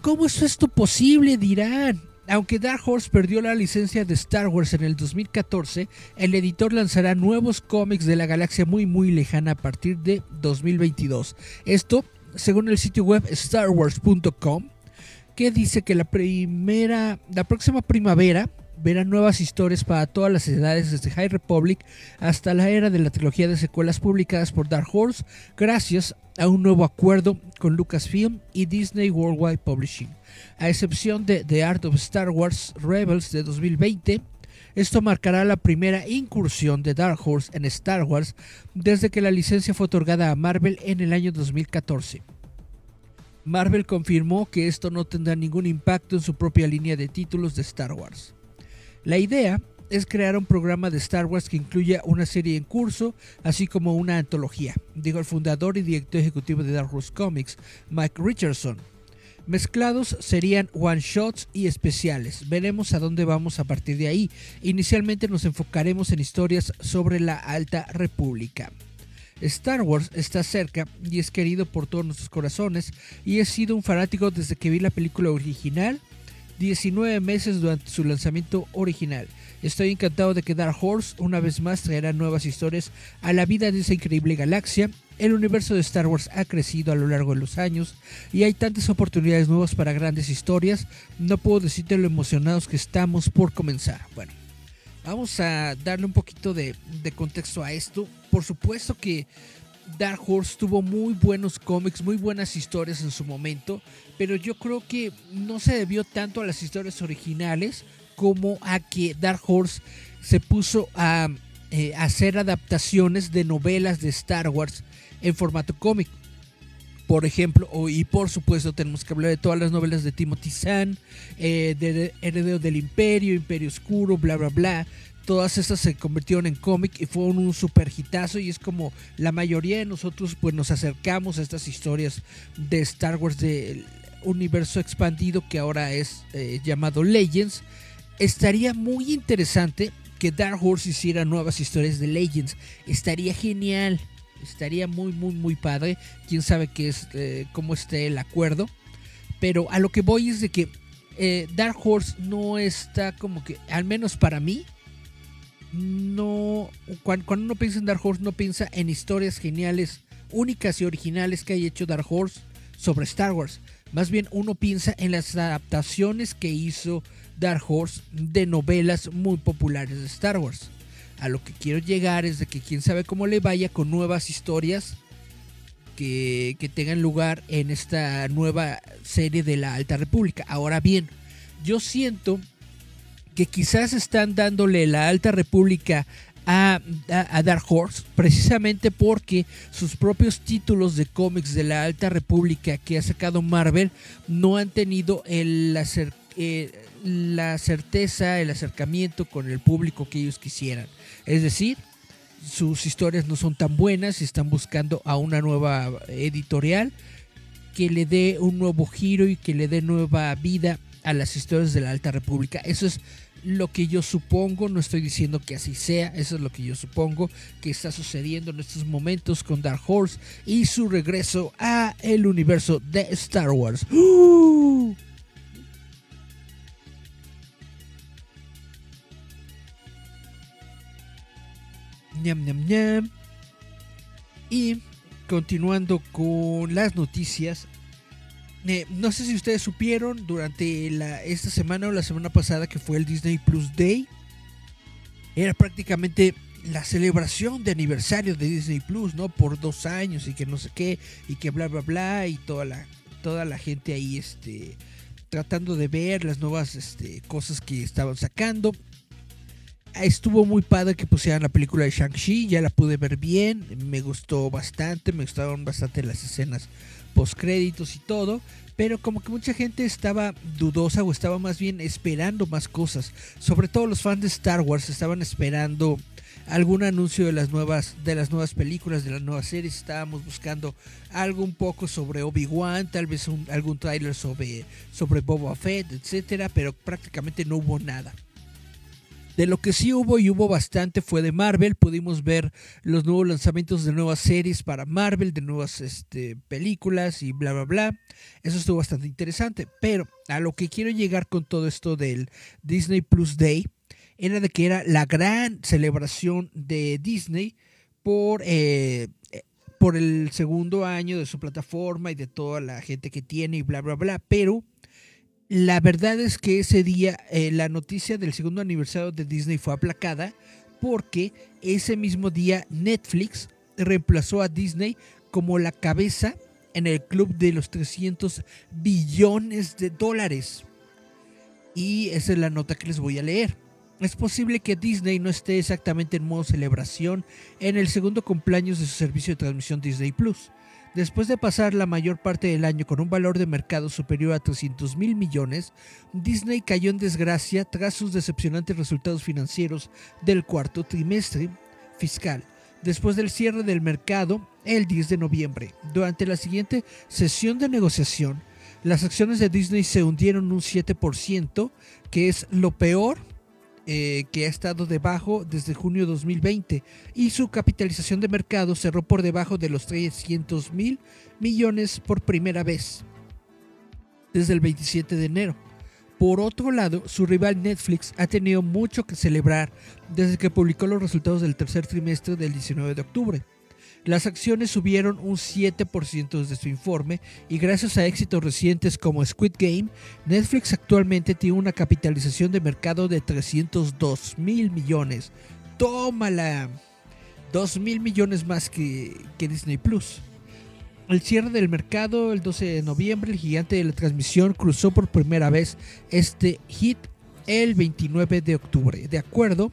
¿Cómo es esto posible? Dirán. Aunque Dark Horse perdió la licencia de Star Wars en el 2014, el editor lanzará nuevos cómics de la galaxia muy muy lejana a partir de 2022. Esto, según el sitio web starwars.com, que dice que la primera, la próxima primavera verá nuevas historias para todas las edades desde High Republic hasta la era de la trilogía de secuelas publicadas por Dark Horse, gracias a un nuevo acuerdo con Lucasfilm y Disney Worldwide Publishing. A excepción de The Art of Star Wars Rebels de 2020, esto marcará la primera incursión de Dark Horse en Star Wars desde que la licencia fue otorgada a Marvel en el año 2014. Marvel confirmó que esto no tendrá ningún impacto en su propia línea de títulos de Star Wars. La idea es crear un programa de Star Wars que incluya una serie en curso, así como una antología, dijo el fundador y director ejecutivo de Dark Horse Comics, Mike Richardson. Mezclados serían one shots y especiales. Veremos a dónde vamos a partir de ahí. Inicialmente nos enfocaremos en historias sobre la Alta República. Star Wars está cerca y es querido por todos nuestros corazones y he sido un fanático desde que vi la película original 19 meses durante su lanzamiento original. Estoy encantado de que Dark Horse una vez más traerá nuevas historias a la vida de esa increíble galaxia. El universo de Star Wars ha crecido a lo largo de los años y hay tantas oportunidades nuevas para grandes historias. No puedo decirte lo emocionados que estamos por comenzar. Bueno, vamos a darle un poquito de, de contexto a esto. Por supuesto que Dark Horse tuvo muy buenos cómics, muy buenas historias en su momento, pero yo creo que no se debió tanto a las historias originales como a que Dark Horse se puso a eh, hacer adaptaciones de novelas de Star Wars en formato cómic. Por ejemplo, y por supuesto tenemos que hablar de todas las novelas de Timothy Zahn, eh, de Heredero del Imperio, Imperio Oscuro, bla, bla, bla. Todas estas se convirtieron en cómic y fueron un super hitazo y es como la mayoría de nosotros pues nos acercamos a estas historias de Star Wars del universo expandido que ahora es eh, llamado Legends. Estaría muy interesante que Dark Horse hiciera nuevas historias de Legends. Estaría genial. Estaría muy, muy, muy padre. Quién sabe qué es, eh, cómo esté el acuerdo. Pero a lo que voy es de que eh, Dark Horse no está como que, al menos para mí, no. Cuando, uno piensa en Dark Horse, no piensa en historias geniales, únicas y originales que haya hecho Dark Horse sobre Star Wars. Más bien uno piensa en las adaptaciones que hizo Dark Horse de novelas muy populares de Star Wars. A lo que quiero llegar es de que quién sabe cómo le vaya con nuevas historias que, que tengan lugar en esta nueva serie de la Alta República. Ahora bien, yo siento que quizás están dándole la Alta República a, Dark Horse precisamente porque sus propios títulos de cómics de la Alta República que ha sacado Marvel no han tenido el eh, la certeza, el acercamiento con el público que ellos quisieran. Es decir, sus historias no son tan buenas y están buscando a una nueva editorial que le dé un nuevo giro y que le dé nueva vida a las historias de la Alta República. Eso es lo que yo supongo, no estoy diciendo que así sea, eso es lo que yo supongo que está sucediendo en estos momentos con Dark Horse y su regreso a el universo de Star Wars. ¡Uh! Ñam, ñam. Y continuando con las noticias, eh, no sé si ustedes supieron durante la, esta semana o la semana pasada que fue el Disney Plus Day. Era prácticamente la celebración de aniversario de Disney Plus, ¿no? Por dos años y que no sé qué, y que bla, bla, bla, y toda la, toda la gente ahí, este, tratando de ver las nuevas este, cosas que estaban sacando. Estuvo muy padre que pusieran la película de Shang-Chi, ya la pude ver bien, me gustó bastante, me gustaron bastante las escenas post créditos y todo, pero como que mucha gente estaba dudosa o estaba más bien esperando más cosas, sobre todo los fans de Star Wars estaban esperando algún anuncio de las nuevas de las nuevas películas, de las nuevas series, estábamos buscando algo un poco sobre Obi-Wan, tal vez un- algún tráiler sobre sobre Boba Fett, etcétera, pero prácticamente no hubo nada. De lo que sí hubo y hubo bastante fue de Marvel. Pudimos ver los nuevos lanzamientos de nuevas series para Marvel, de nuevas este, películas y bla, bla, bla. Eso estuvo bastante interesante. Pero a lo que quiero llegar con todo esto del Disney Plus Day era de que era la gran celebración de Disney por, eh, por el segundo año de su plataforma y de toda la gente que tiene y bla, bla, bla. Pero la verdad es que ese día eh, la noticia del segundo aniversario de Disney fue aplacada porque ese mismo día Netflix reemplazó a Disney como la cabeza en el club de los 300 billones de dólares. Y esa es la nota que les voy a leer. Es posible que Disney no esté exactamente en modo celebración en el segundo cumpleaños de su servicio de transmisión Disney Plus. Después de pasar la mayor parte del año con un valor de mercado superior a 300 mil millones, Disney cayó en desgracia tras sus decepcionantes resultados financieros del cuarto trimestre fiscal, después del cierre del mercado el 10 de noviembre. Durante la siguiente sesión de negociación, las acciones de Disney se hundieron un 7%, que es lo peor eh, que ha estado debajo desde junio 2020 y su capitalización de mercado cerró por debajo de los 300 mil millones por primera vez desde el 27 de enero. Por otro lado, su rival Netflix ha tenido mucho que celebrar desde que publicó los resultados del tercer trimestre del 19 de octubre. Las acciones subieron un 7% desde su informe y gracias a éxitos recientes como Squid Game, Netflix actualmente tiene una capitalización de mercado de 302 mil millones. ¡Tómala! 2 mil millones más que, que Disney Plus. El cierre del mercado el 12 de noviembre, el gigante de la transmisión cruzó por primera vez este hit el 29 de octubre. De acuerdo,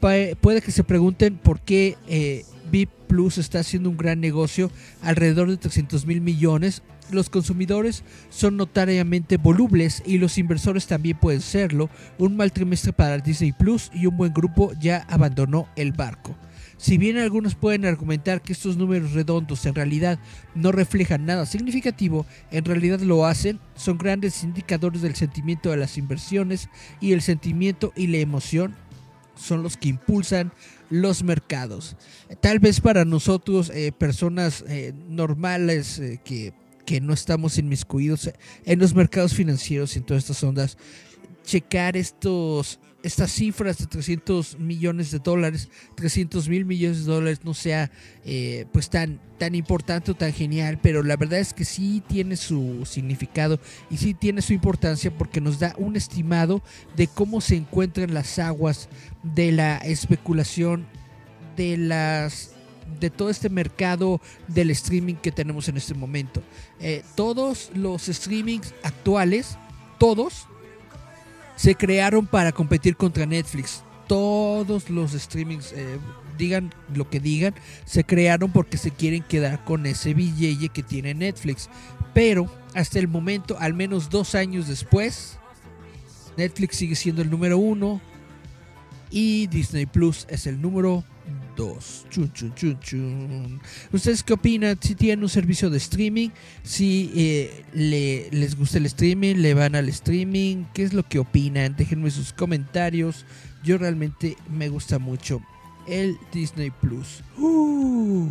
puede que se pregunten por qué eh, VIP Plus está haciendo un gran negocio, alrededor de 300 mil millones. Los consumidores son notariamente volubles y los inversores también pueden serlo. Un mal trimestre para Disney Plus y un buen grupo ya abandonó el barco. Si bien algunos pueden argumentar que estos números redondos en realidad no reflejan nada significativo, en realidad lo hacen, son grandes indicadores del sentimiento de las inversiones y el sentimiento y la emoción son los que impulsan los mercados. Tal vez para nosotros, eh, personas eh, normales eh, que, que no estamos inmiscuidos en los mercados financieros y en todas estas ondas, checar estos estas cifras de 300 millones de dólares, 300 mil millones de dólares no sea eh, pues tan, tan importante o tan genial, pero la verdad es que sí tiene su significado y sí tiene su importancia porque nos da un estimado de cómo se encuentran las aguas de la especulación de las de todo este mercado del streaming que tenemos en este momento. Eh, todos los streamings actuales, todos, se crearon para competir contra Netflix. Todos los streamings, eh, digan lo que digan, se crearon porque se quieren quedar con ese billete que tiene Netflix. Pero hasta el momento, al menos dos años después, Netflix sigue siendo el número uno y Disney Plus es el número 2. Chun, chun, chun. ¿Ustedes qué opinan? Si tienen un servicio de streaming, si eh, le- les gusta el streaming, le van al streaming, ¿qué es lo que opinan? Déjenme sus comentarios. Yo realmente me gusta mucho el Disney Plus. Uh.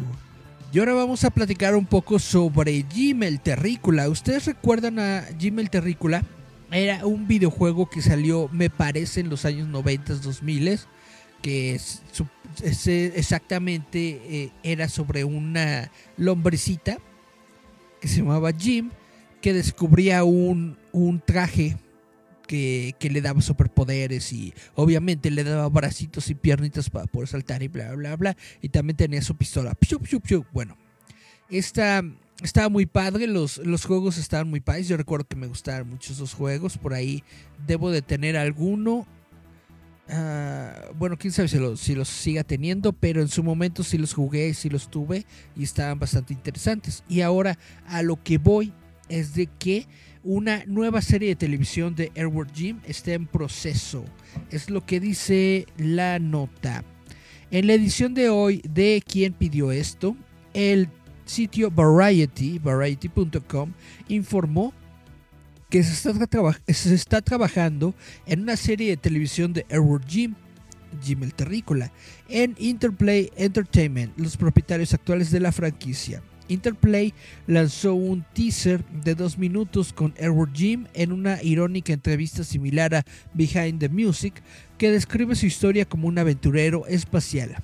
Y ahora vamos a platicar un poco sobre el Terrícola. ¿Ustedes recuerdan a el Terrícola? Era un videojuego que salió, me parece, en los años 90, 2000 que es, su- ese exactamente eh, era sobre una lombrecita que se llamaba Jim, que descubría un, un traje que, que le daba superpoderes y obviamente le daba bracitos y piernitas para poder saltar y bla, bla, bla. Y también tenía su pistola. Bueno, esta, estaba muy padre, los, los juegos estaban muy padres. Yo recuerdo que me gustaban mucho esos juegos. Por ahí debo de tener alguno. Ah, bueno, quién sabe si los, si los siga teniendo, pero en su momento sí los jugué, sí los tuve y estaban bastante interesantes. Y ahora a lo que voy es de que una nueva serie de televisión de Airward Jim está en proceso. Es lo que dice la nota. En la edición de hoy de ¿Quién pidió esto? El sitio Variety, variety.com, informó que se está, trabajando en una serie de televisión de Edward Jim, Jim el Terrícola, en Interplay Entertainment, los propietarios actuales de la franquicia. Interplay lanzó un teaser de dos minutos con Edward Jim en una irónica entrevista similar a Behind the Music que describe su historia como un aventurero espacial.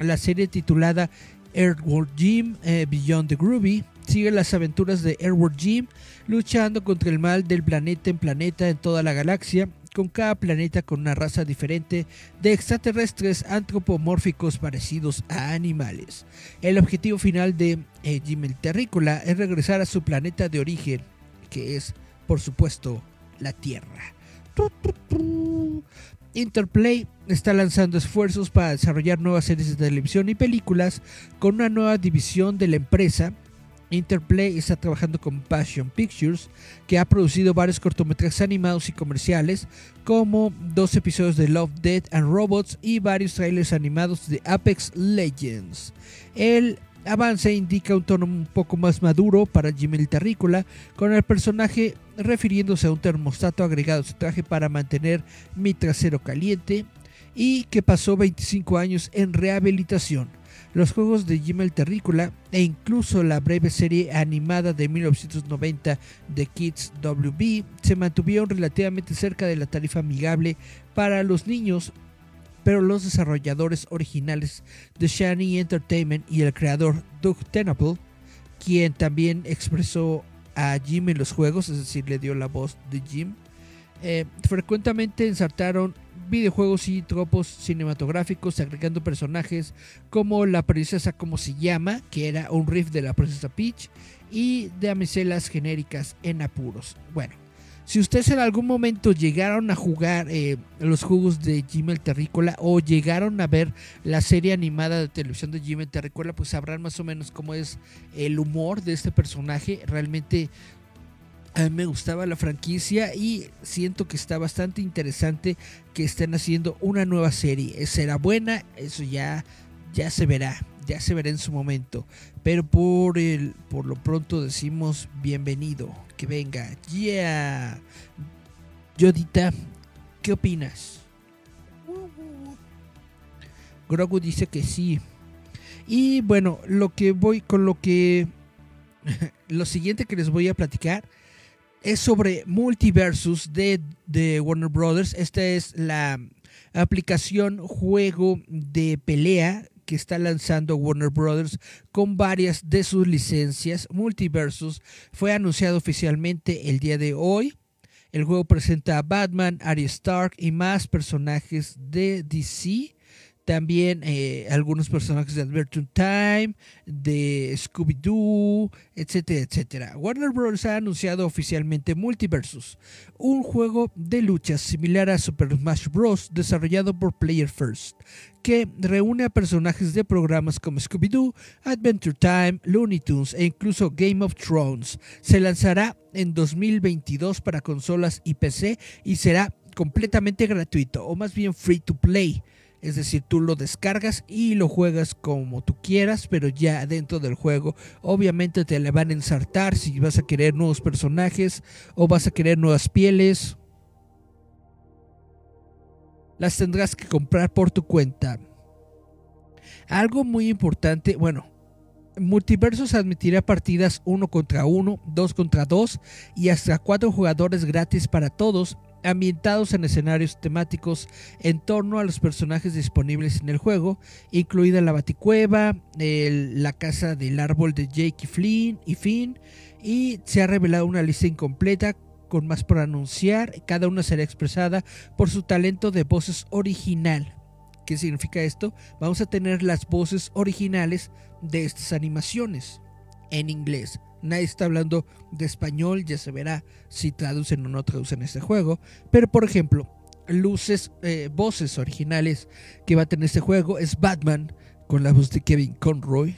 La serie titulada Edward Jim eh, Beyond the Groovy sigue las aventuras de Edward Jim luchando contra el mal del planeta en planeta en toda la galaxia, con cada planeta con una raza diferente de extraterrestres antropomórficos parecidos a animales. El objetivo final de eh, Jim el Terrícola es regresar a su planeta de origen, que es, por supuesto, la Tierra. Interplay está lanzando esfuerzos para desarrollar nuevas series de televisión y películas con una nueva división de la empresa. Interplay está trabajando con Passion Pictures, que ha producido varios cortometrajes animados y comerciales, como dos episodios de Love, Death and Robots y varios trailers animados de Apex Legends. El avance indica un tono un poco más maduro para Jimmy el Terrícola, con el personaje refiriéndose a un termostato agregado a su traje para mantener mi trasero caliente y que pasó 25 años en rehabilitación. Los juegos de Jim el Terrícola e incluso la breve serie animada de 1990 de Kids WB se mantuvieron relativamente cerca de la tarifa amigable para los niños, pero los desarrolladores originales de Shiny Entertainment y el creador Doug Tenable, quien también expresó a Jim en los juegos, es decir, le dio la voz de Jim, eh, frecuentemente ensartaron videojuegos y tropos cinematográficos agregando personajes como la princesa como se llama, que era un riff de la princesa Peach, y damiselas genéricas en apuros. Bueno, Si ustedes en algún momento llegaron a jugar eh, los juegos de Jimmy el Terrícola o llegaron a ver la serie animada de televisión de Jimmy el Terrícola, pues sabrán más o menos cómo es el humor de este personaje. Realmente a mí me gustaba la franquicia y siento que está bastante interesante que estén haciendo una nueva serie. ¿Será buena? Eso ya, ya se verá, ya se verá en su momento. Pero por, el, por lo pronto decimos bienvenido, que venga. Yeah. Yodita, ¿qué opinas? Grogu dice que sí. Y bueno, lo que voy con lo que lo siguiente que les voy a platicar es sobre Multiversus de, de Warner Brothers. Esta es la aplicación juego de pelea que está lanzando Warner Brothers con varias de sus licencias. Multiversus fue anunciado oficialmente el día de hoy. El juego presenta a Batman, Arya Stark y más personajes de DC. También eh, algunos personajes de Adventure Time, de Scooby-Doo, etcétera, etcétera. Warner Bros. ha anunciado oficialmente Multiversus, un juego de lucha similar a Super Smash Bros. desarrollado por Player First, que reúne a personajes de programas como Scooby-Doo, Adventure Time, Looney Tunes e incluso Game of Thrones. Se lanzará en 2022 para consolas y PC y será completamente gratuito, o más bien free to play. Es decir, tú lo descargas y lo juegas como tú quieras, pero ya dentro del juego obviamente te le van a ensartar si vas a querer nuevos personajes o vas a querer nuevas pieles. Las tendrás que comprar por tu cuenta. Algo muy importante, bueno, Multiversos admitirá partidas 1 contra 1, 2 contra 2 y hasta 4 jugadores gratis para todos ambientados en escenarios temáticos en torno a los personajes disponibles en el juego, incluida la Baticueva, la casa del árbol de Jake y Flynn y Finn, y se ha revelado una lista incompleta con más por anunciar, cada una será expresada por su talento de voces original. ¿Qué significa esto? Vamos a tener las voces originales de estas animaciones en inglés. Nadie está hablando de español, ya se verá si traducen o no traducen este juego. Pero por ejemplo, luces, eh, voces originales que va a tener este juego es Batman con la voz de Kevin Conroy,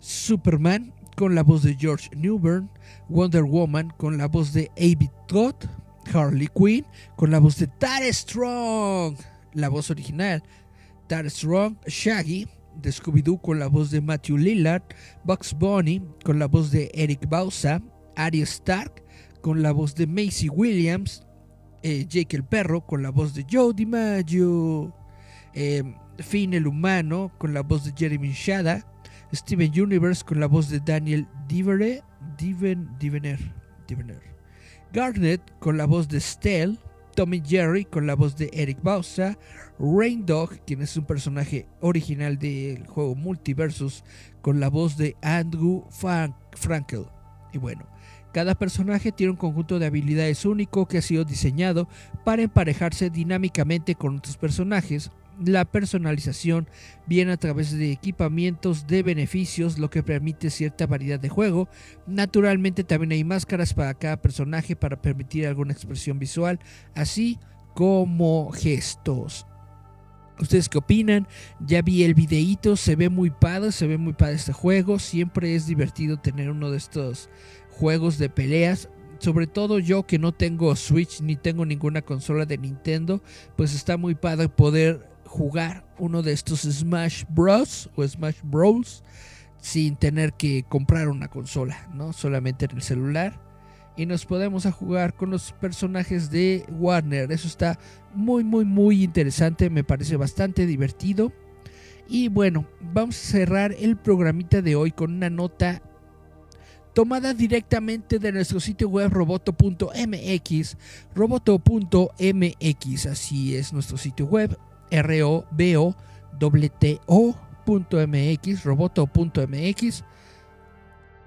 Superman con la voz de George Newbern, Wonder Woman con la voz de Avi Todd, Harley Quinn con la voz de Tara Strong, la voz original, Tara Strong, Shaggy de Scooby-Doo con la voz de Matthew Lillard, Bugs Bunny con la voz de Eric Bauza, Arya Stark con la voz de Macy Williams, eh, Jake el perro con la voz de Joe DiMaggio, eh, Finn el humano con la voz de Jeremy Shada, Steven Universe con la voz de Daniel Divere, Diven, Divener, Divener, Garnet con la voz de Stell, Tommy Jerry con la voz de Eric Bauza, Rain Dog, quien es un personaje original del juego Multiversus, con la voz de Andrew Frank Frankel. Y bueno, cada personaje tiene un conjunto de habilidades único que ha sido diseñado para emparejarse dinámicamente con otros personajes. La personalización viene a través de equipamientos de beneficios, lo que permite cierta variedad de juego. Naturalmente también hay máscaras para cada personaje para permitir alguna expresión visual, así como gestos. ¿Ustedes qué opinan? Ya vi el videíto, se ve muy padre, se ve muy padre este juego. Siempre es divertido tener uno de estos juegos de peleas. Sobre todo yo que no tengo Switch ni tengo ninguna consola de Nintendo, pues está muy padre poder jugar uno de estos Smash Bros. o Smash Bros. sin tener que comprar una consola, ¿no? Solamente en el celular. Y nos podemos jugar con los personajes de Warner. Eso está muy, muy, muy interesante. Me parece bastante divertido. Y bueno, vamos a cerrar el programita de hoy con una nota tomada directamente de nuestro sitio web roboto.mx. Roboto.mx, así es nuestro sitio web. R o b o t o.mx, roboto.mx.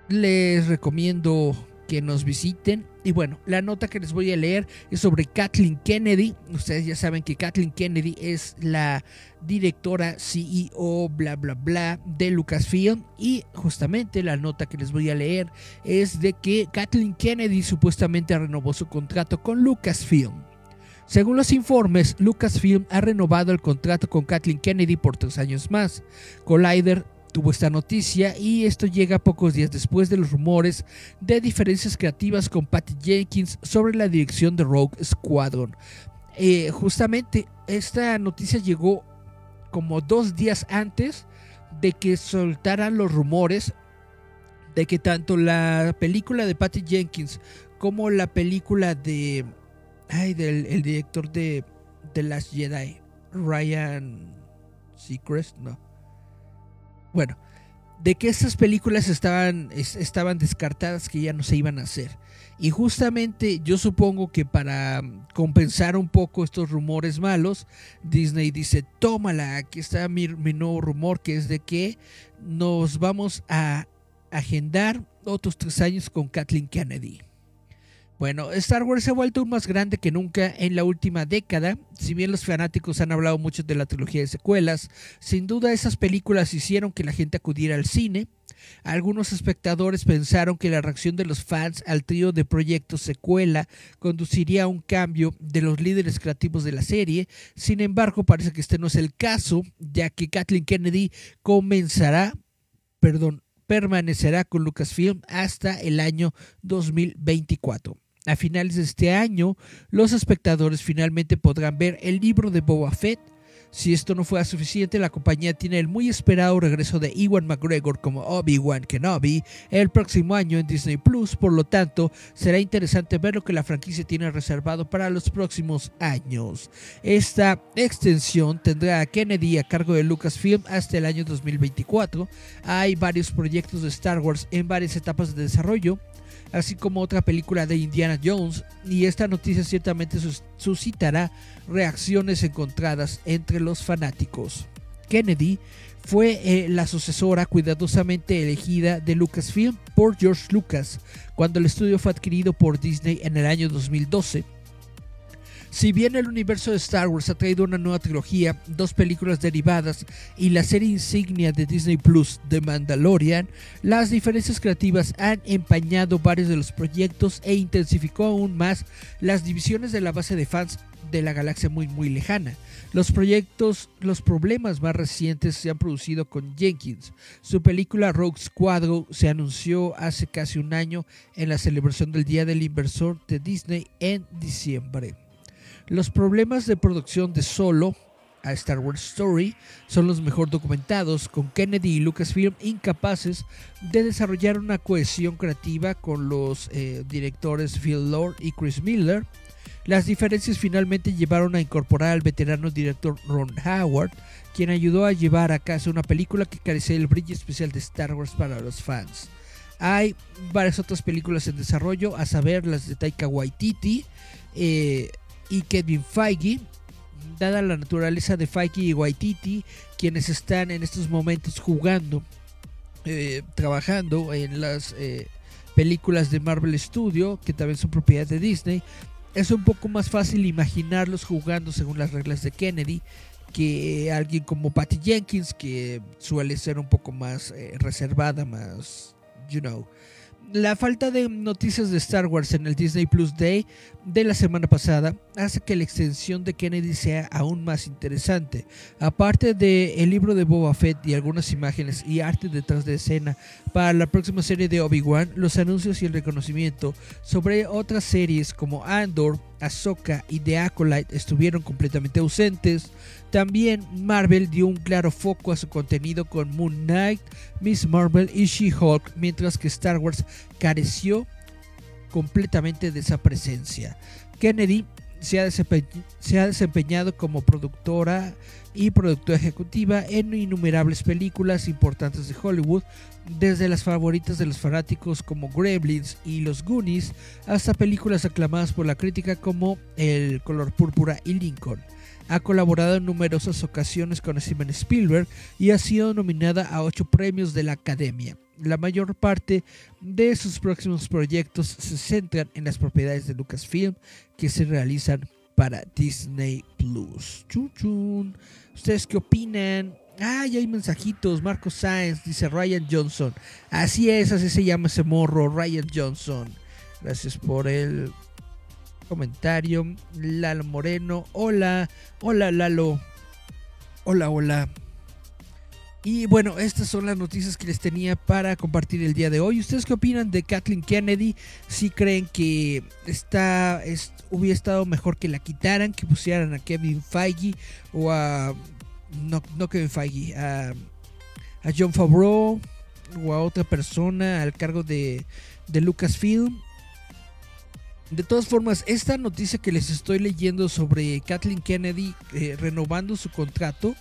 Les recomiendo que nos visiten Y bueno, la nota que les voy a leer es sobre Kathleen Kennedy. Ustedes ya saben que Kathleen Kennedy es la directora CEO, bla, bla, bla, de Lucasfilm. Y justamente la nota que les voy a leer es de que Kathleen Kennedy supuestamente renovó su contrato con Lucasfilm. Según los informes, Lucasfilm ha renovado el contrato con Kathleen Kennedy por tres años más. Collider tuvo esta noticia y esto llega pocos días después de los rumores de diferencias creativas con Patty Jenkins sobre la dirección de Rogue Squadron. Eh, justamente esta noticia llegó como dos días antes de que soltaran los rumores de que tanto la película de Patty Jenkins como la película de ay, del el director de The Last Jedi, Ryan Seacrest, no. Bueno, de que estas películas estaban, es- estaban descartadas, que ya no se iban a hacer. Y justamente yo supongo que para mm, compensar un poco estos rumores malos, Disney dice, tómala, aquí está mi, mi nuevo rumor, que es de que nos vamos a agendar otros tres años con Kathleen Kennedy. Bueno, Star Wars se ha vuelto aún más grande que nunca en la última década. Si bien los fanáticos han hablado mucho de la trilogía de secuelas, sin duda esas películas hicieron que la gente acudiera al cine. Algunos espectadores pensaron que la reacción de los fans al trío de proyectos secuela conduciría a un cambio de los líderes creativos de la serie. Sin embargo, parece que este no es el caso, ya que Kathleen Kennedy comenzará, perdón, permanecerá con Lucasfilm hasta el año 2024. A finales de este año, los espectadores finalmente podrán ver el libro de Boba Fett. Si esto no fuera suficiente, la compañía tiene el muy esperado regreso de Ewan McGregor como Obi-Wan Kenobi el próximo año en Disney Plus, por lo tanto, será interesante ver lo que la franquicia tiene reservado para los próximos años. Esta extensión tendrá a Kennedy a cargo de Lucasfilm hasta el año 2024. Hay varios proyectos de Star Wars en varias etapas de desarrollo así como otra película de Indiana Jones, y esta noticia ciertamente sus- suscitará reacciones encontradas entre los fanáticos. Kennedy fue eh, la sucesora cuidadosamente elegida de Lucasfilm por George Lucas cuando el estudio fue adquirido por Disney en el año 2012. Si bien el universo de Star Wars ha traído una nueva trilogía, dos películas derivadas y la serie insignia de Disney Plus, The Mandalorian, las diferencias creativas han empañado varios de los proyectos e intensificó aún más las divisiones de la base de fans de la galaxia muy muy lejana. Los proyectos, los problemas más recientes se han producido con Jenkins. Su película Rogue Squadron se anunció hace casi un año en la celebración del Día del Inversor de Disney en diciembre. Los problemas de producción de Solo a Star Wars Story son los mejor documentados, con Kennedy y Lucasfilm incapaces de desarrollar una cohesión creativa con los eh, directores Phil Lord y Chris Miller. Las diferencias finalmente llevaron a incorporar al veterano director Ron Howard, quien ayudó a llevar a casa una película que carecía del brillo especial de Star Wars para los fans. Hay varias otras películas en desarrollo, a saber las de Taika Waititi eh, y Kevin Feige. Dada la naturaleza de Feige y Waititi, quienes están en estos momentos jugando, eh, trabajando en las eh, películas de Marvel Studio, que también son propiedad de Disney, es un poco más fácil imaginarlos jugando según las reglas de Kennedy que alguien como Patty Jenkins, que suele ser un poco más eh, reservada, más, you know. La falta de noticias de Star Wars en el Disney Plus Day de la semana pasada hace que la extensión de Kennedy sea aún más interesante. Aparte del el libro de Boba Fett y algunas imágenes y arte detrás de escena para la próxima serie de Obi-Wan, los anuncios y el reconocimiento sobre otras series como Andor, Ahsoka y The Acolyte estuvieron completamente ausentes. También Marvel dio un claro foco a su contenido con Moon Knight, Miss Marvel y She-Hulk, mientras que Star Wars careció completamente de esa presencia. Kennedy se ha, se ha desempeñado como productora y productora ejecutiva en innumerables películas importantes de Hollywood, desde las favoritas de los fanáticos como Gremlins y Los Goonies, hasta películas aclamadas por la crítica como El color púrpura y Lincoln. Ha colaborado en numerosas ocasiones con Steven Spielberg y ha sido nominada a ocho premios de la Academia. La mayor parte de sus próximos proyectos se centran en las propiedades de Lucasfilm que se realizan para Disney Plus. Chun, chun. ¿Ustedes qué opinan? Ya hay mensajitos. Marco Sáenz dice Ryan Johnson. Así es, así se llama ese morro, Ryan Johnson. Gracias por el comentario. Lalo Moreno. Hola, hola Lalo. Hola, hola. Y bueno, estas son las noticias que les tenía para compartir el día de hoy. ¿Ustedes qué opinan de Kathleen Kennedy? Si creen que está, es- hubiera estado mejor que la quitaran, que pusieran a Kevin Feige o a... No, no Kevin Feige, a, a John Favreau o a otra persona al cargo de, de Lucasfilm. De todas formas, esta noticia que les estoy leyendo sobre Kathleen Kennedy eh, renovando su contrato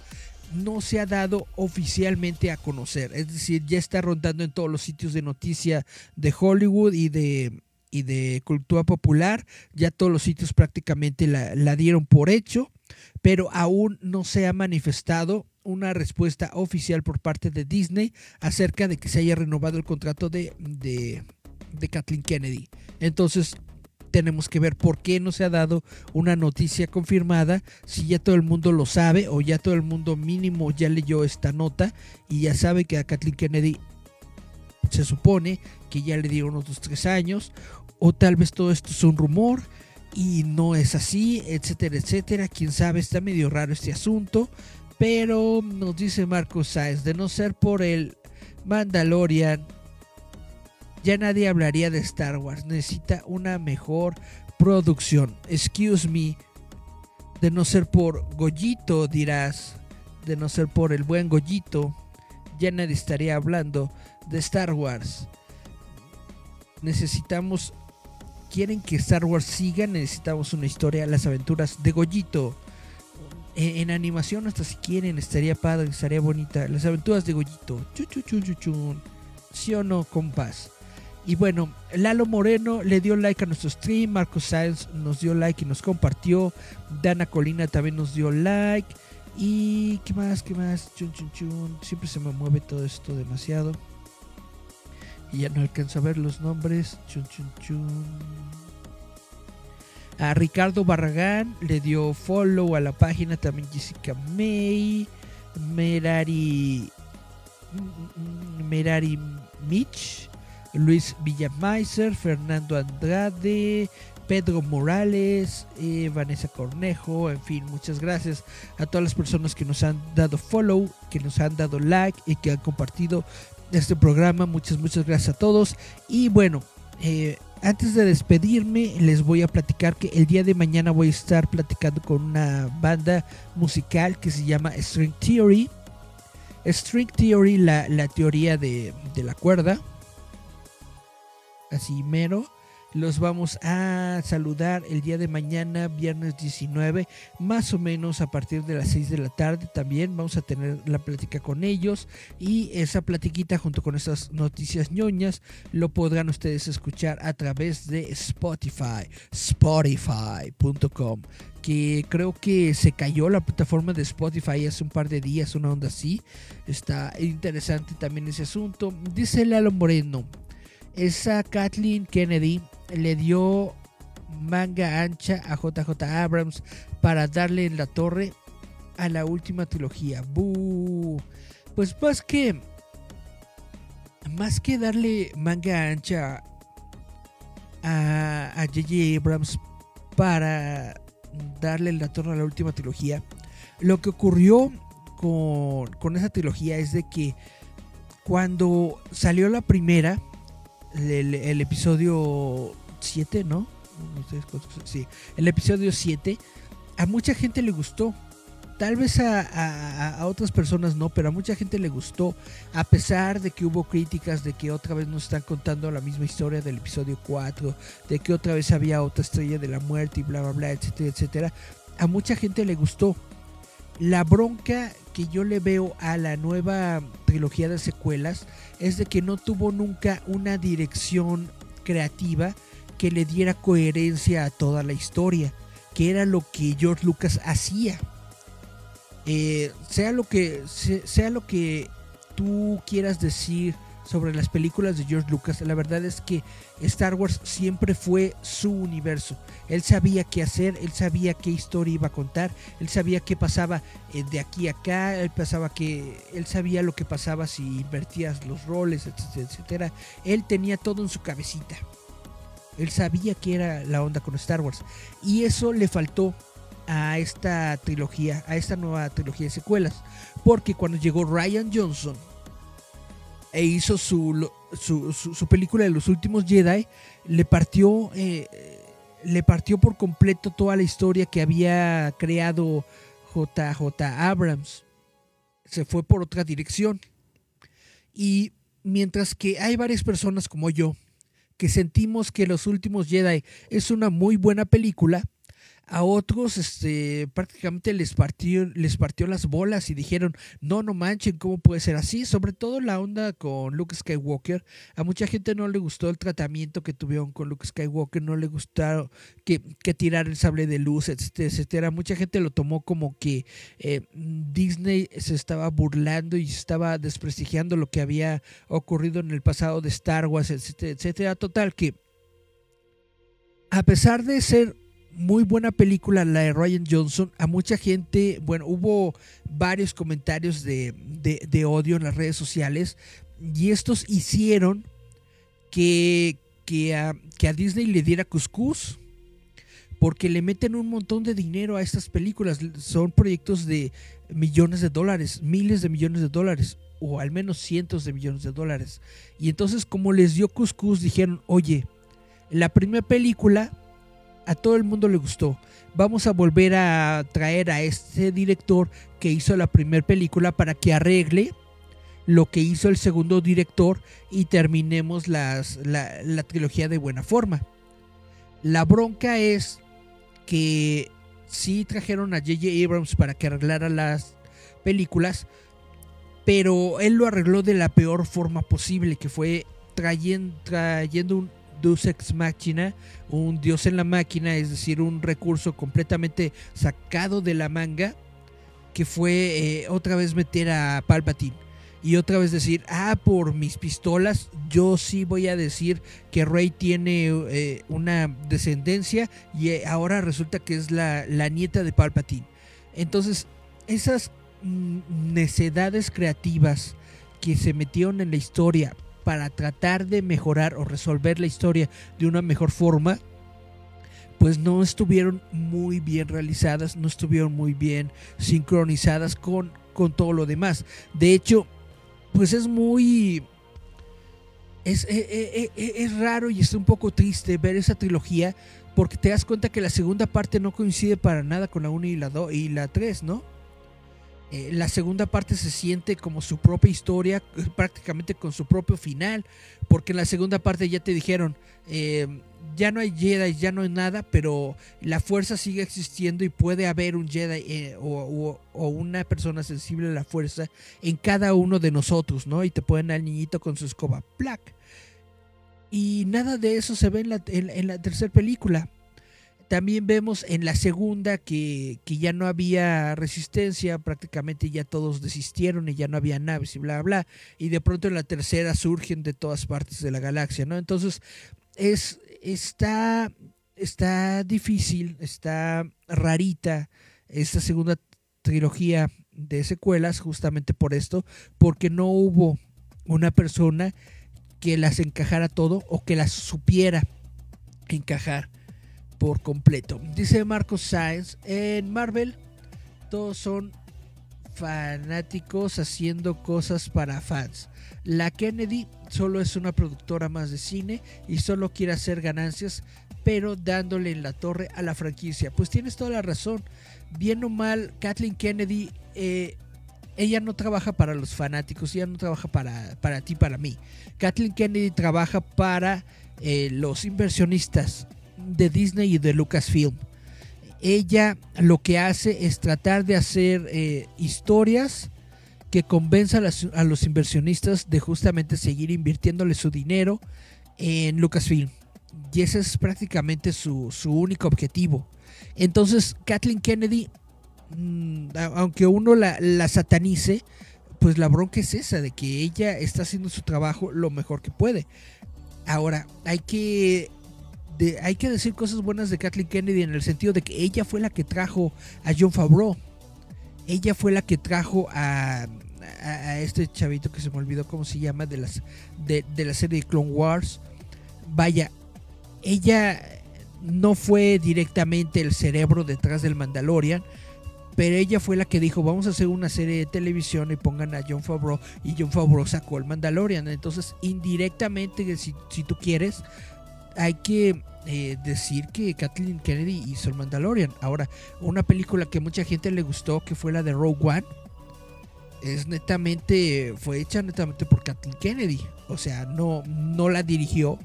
no se ha dado oficialmente a conocer. Es decir, ya está rondando en todos los sitios de noticia de Hollywood y de, y de cultura popular. Ya todos los sitios prácticamente la, dieron por hecho, pero aún no se ha manifestado una respuesta oficial por parte de Disney acerca de que se haya renovado el contrato de, de, de Kathleen Kennedy. Entonces, tenemos que ver por qué no se ha dado una noticia confirmada, si ya todo el mundo lo sabe o ya todo el mundo mínimo ya leyó esta nota y ya sabe que a Kathleen Kennedy se supone que ya le dieron otros tres años o tal vez todo esto es un rumor y no es así, etcétera, etcétera. Quién sabe, está medio raro este asunto, pero nos dice Marcos Sáez, de no ser por el Mandalorian, ya nadie hablaría de Star Wars. Necesita una mejor producción. Excuse me. De no ser por Goyito, dirás. De no ser por el buen Goyito. Ya nadie estaría hablando de Star Wars. Necesitamos. Quieren que Star Wars siga. Necesitamos una historia. Las aventuras de Goyito. En, animación, hasta si quieren, estaría padre, estaría bonita. Las aventuras de Goyito. Chu, chu, chu, chu, chun. ¿Sí o no, compás? Y bueno, Lalo Moreno le dio like a nuestro stream, Marcos Sáenz nos dio like y nos compartió, Dana Colina también nos dio like. Y qué más, qué más, chun chun chun, siempre se me mueve todo esto demasiado. Y ya no alcanzo a ver los nombres, chun chun chun. A Ricardo Barragán le dio follow a la página, también Jessica May, Merari, Merari Mitch. Luis Villamaiser, Fernando Andrade, Pedro Morales, eh, Vanessa Cornejo, en fin, muchas gracias a todas las personas que nos han dado follow, que nos han dado like y que han compartido este programa. Muchas, muchas gracias a todos. Y bueno, eh, antes de despedirme, les voy a platicar que el día de mañana voy a estar platicando con una banda musical que se llama String Theory. String Theory, la, la teoría de, de la cuerda así mero. Los vamos a saludar el día de mañana, viernes 19, más o menos a partir de las 6 de la tarde. También vamos a tener la plática con ellos y esa platiquita junto con esas noticias ñoñas lo podrán ustedes escuchar a través de Spotify, spotify.com que creo que se cayó la plataforma de Spotify hace un par de días, una onda así. Está interesante también ese asunto. Dice Lalo Moreno, esa Kathleen Kennedy le dio manga ancha a JJ Abrams para darle en la torre a la última trilogía. ¡Bú! Pues más que más que darle manga ancha a J.J. Abrams para darle en la torre a la última trilogía, lo que ocurrió con, con esa trilogía es de que cuando salió la primera, el, episodio 7, ¿no? Sí, el episodio 7, a mucha gente le gustó. Tal vez a, a- a otras personas no, pero a mucha gente le gustó. A pesar de que hubo críticas de que otra vez nos están contando la misma historia del episodio 4, de que otra vez había otra estrella de la muerte y bla, bla, bla, etcétera, etcétera. A mucha gente le gustó. La bronca que yo le veo a la nueva trilogía de secuelas es de que no tuvo nunca una dirección creativa que le diera coherencia a toda la historia, que era lo que George Lucas hacía. Eh, sea lo que se- sea lo que tú quieras decir sobre las películas de George Lucas. La verdad es que Star Wars siempre fue su universo. Él sabía qué hacer, él sabía qué historia iba a contar, él sabía qué pasaba eh, de aquí a acá, él pasaba que él sabía lo que pasaba si invertías los roles, etcétera, etcétera. Él tenía todo en su cabecita. Él sabía que era la onda con Star Wars y eso le faltó a esta trilogía, a esta nueva trilogía de secuelas, porque cuando llegó Ryan Johnson e hizo su, su- su película de los últimos Jedi, le partió, eh, le partió por completo toda la historia que había creado JJ Abrams. Se fue por otra dirección. Y mientras que hay varias personas como yo que sentimos que Los Últimos Jedi es una muy buena película, a otros este, prácticamente les partió, les partió las bolas y dijeron, no, no manchen, ¿cómo puede ser así? Sobre todo la onda con Luke Skywalker. A mucha gente no le gustó el tratamiento que tuvieron con Luke Skywalker, no le gustaron que, que tirar el sable de luz, etcétera, etcétera. Mucha gente lo tomó como que eh, Disney se estaba burlando y estaba desprestigiando lo que había ocurrido en el pasado de Star Wars, etcétera, etcétera. Total que a pesar de ser muy buena película la de Ryan Johnson, a mucha gente, bueno, hubo varios comentarios de, de- odio en las redes sociales y estos hicieron que, que, a, que a Disney le diera cuscús porque le meten un montón de dinero a estas películas. Son proyectos de millones de dólares, miles de millones de dólares, o al menos cientos de millones de dólares. Y entonces, como les dio cuscús, dijeron, oye, la primera película a todo el mundo le gustó. Vamos a volver a traer a este director que hizo la primera película para que arregle lo que hizo el segundo director y terminemos la, la trilogía de buena forma. La bronca es que sí trajeron a J.J. Abrams para que arreglara las películas, pero él lo arregló de la peor forma posible, que fue trayendo, trayendo un Deus Ex Machina, un dios en la máquina, es decir, un recurso completamente sacado de la manga, que fue eh, otra vez meter a Palpatine. Y otra vez decir, ah, por mis pistolas, yo sí voy a decir que Rey tiene eh, una descendencia y eh, ahora resulta que es la, la nieta de Palpatine. Entonces, esas mm, necedades creativas que se metieron en la historia para tratar de mejorar o resolver la historia de una mejor forma, pues no estuvieron muy bien realizadas, no estuvieron muy bien sincronizadas con, con todo lo demás. De hecho, pues es muy... Es, eh, eh, es raro y es un poco triste ver esa trilogía porque te das cuenta que la segunda parte no coincide para nada con la 1 y la 2 y la 3, ¿no? Eh, la segunda parte se siente como su propia historia, eh, prácticamente con su propio final, porque en la segunda parte ya te dijeron, eh, ya no hay Jedi, ya no hay nada, pero la fuerza sigue existiendo y puede haber un Jedi eh, o, una persona sensible a la fuerza en cada uno de nosotros, ¿no? Y te ponen al niñito con su escoba. Y nada de eso se ve en la tercera película. También vemos en la segunda que, ya no había resistencia, prácticamente ya todos desistieron y ya no había naves y bla, bla. Y de pronto en la tercera surgen de todas partes de la galaxia, ¿no? Entonces, es, está, está difícil, está rarita esta segunda trilogía de secuelas, justamente por esto, porque no hubo una persona que las encajara todo o que las supiera encajar por completo. Dice Marcos Sáenz, en Marvel todos son fanáticos haciendo cosas para fans. La Kennedy solo es una productora más de cine y solo quiere hacer ganancias, pero dándole en la torre a la franquicia. Pues tienes toda la razón. Bien o mal, Kathleen Kennedy, eh, ella no trabaja para los fanáticos, ella no trabaja para, para ti, para mí. Kathleen Kennedy trabaja para eh, los inversionistas de Disney y de Lucasfilm. Ella lo que hace es tratar de hacer eh, historias que convenzan a, los inversionistas de justamente seguir invirtiéndole su dinero en Lucasfilm. Y ese es prácticamente su, su único objetivo. Entonces, Kathleen Kennedy, mm, aunque uno la, la satanice, pues la bronca es esa, de que ella está haciendo su trabajo lo mejor que puede. Ahora, hay que, hay que decir cosas buenas de Kathleen Kennedy en el sentido de que ella fue la que trajo a John Favreau. Ella fue la que trajo a, este chavito que se me olvidó cómo se llama de, las, de, la serie de Clone Wars. Vaya, ella no fue directamente el cerebro detrás del Mandalorian, pero ella fue la que dijo, vamos a hacer una serie de televisión y pongan a John Favreau, y John Favreau sacó el Mandalorian. Entonces, indirectamente, si tú quieres, hay que eh, decir que Kathleen Kennedy hizo el Mandalorian. Ahora, una película que mucha gente le gustó, que fue la de Rogue One, es netamente, fue hecha netamente por Kathleen Kennedy. O sea, no, no la dirigió,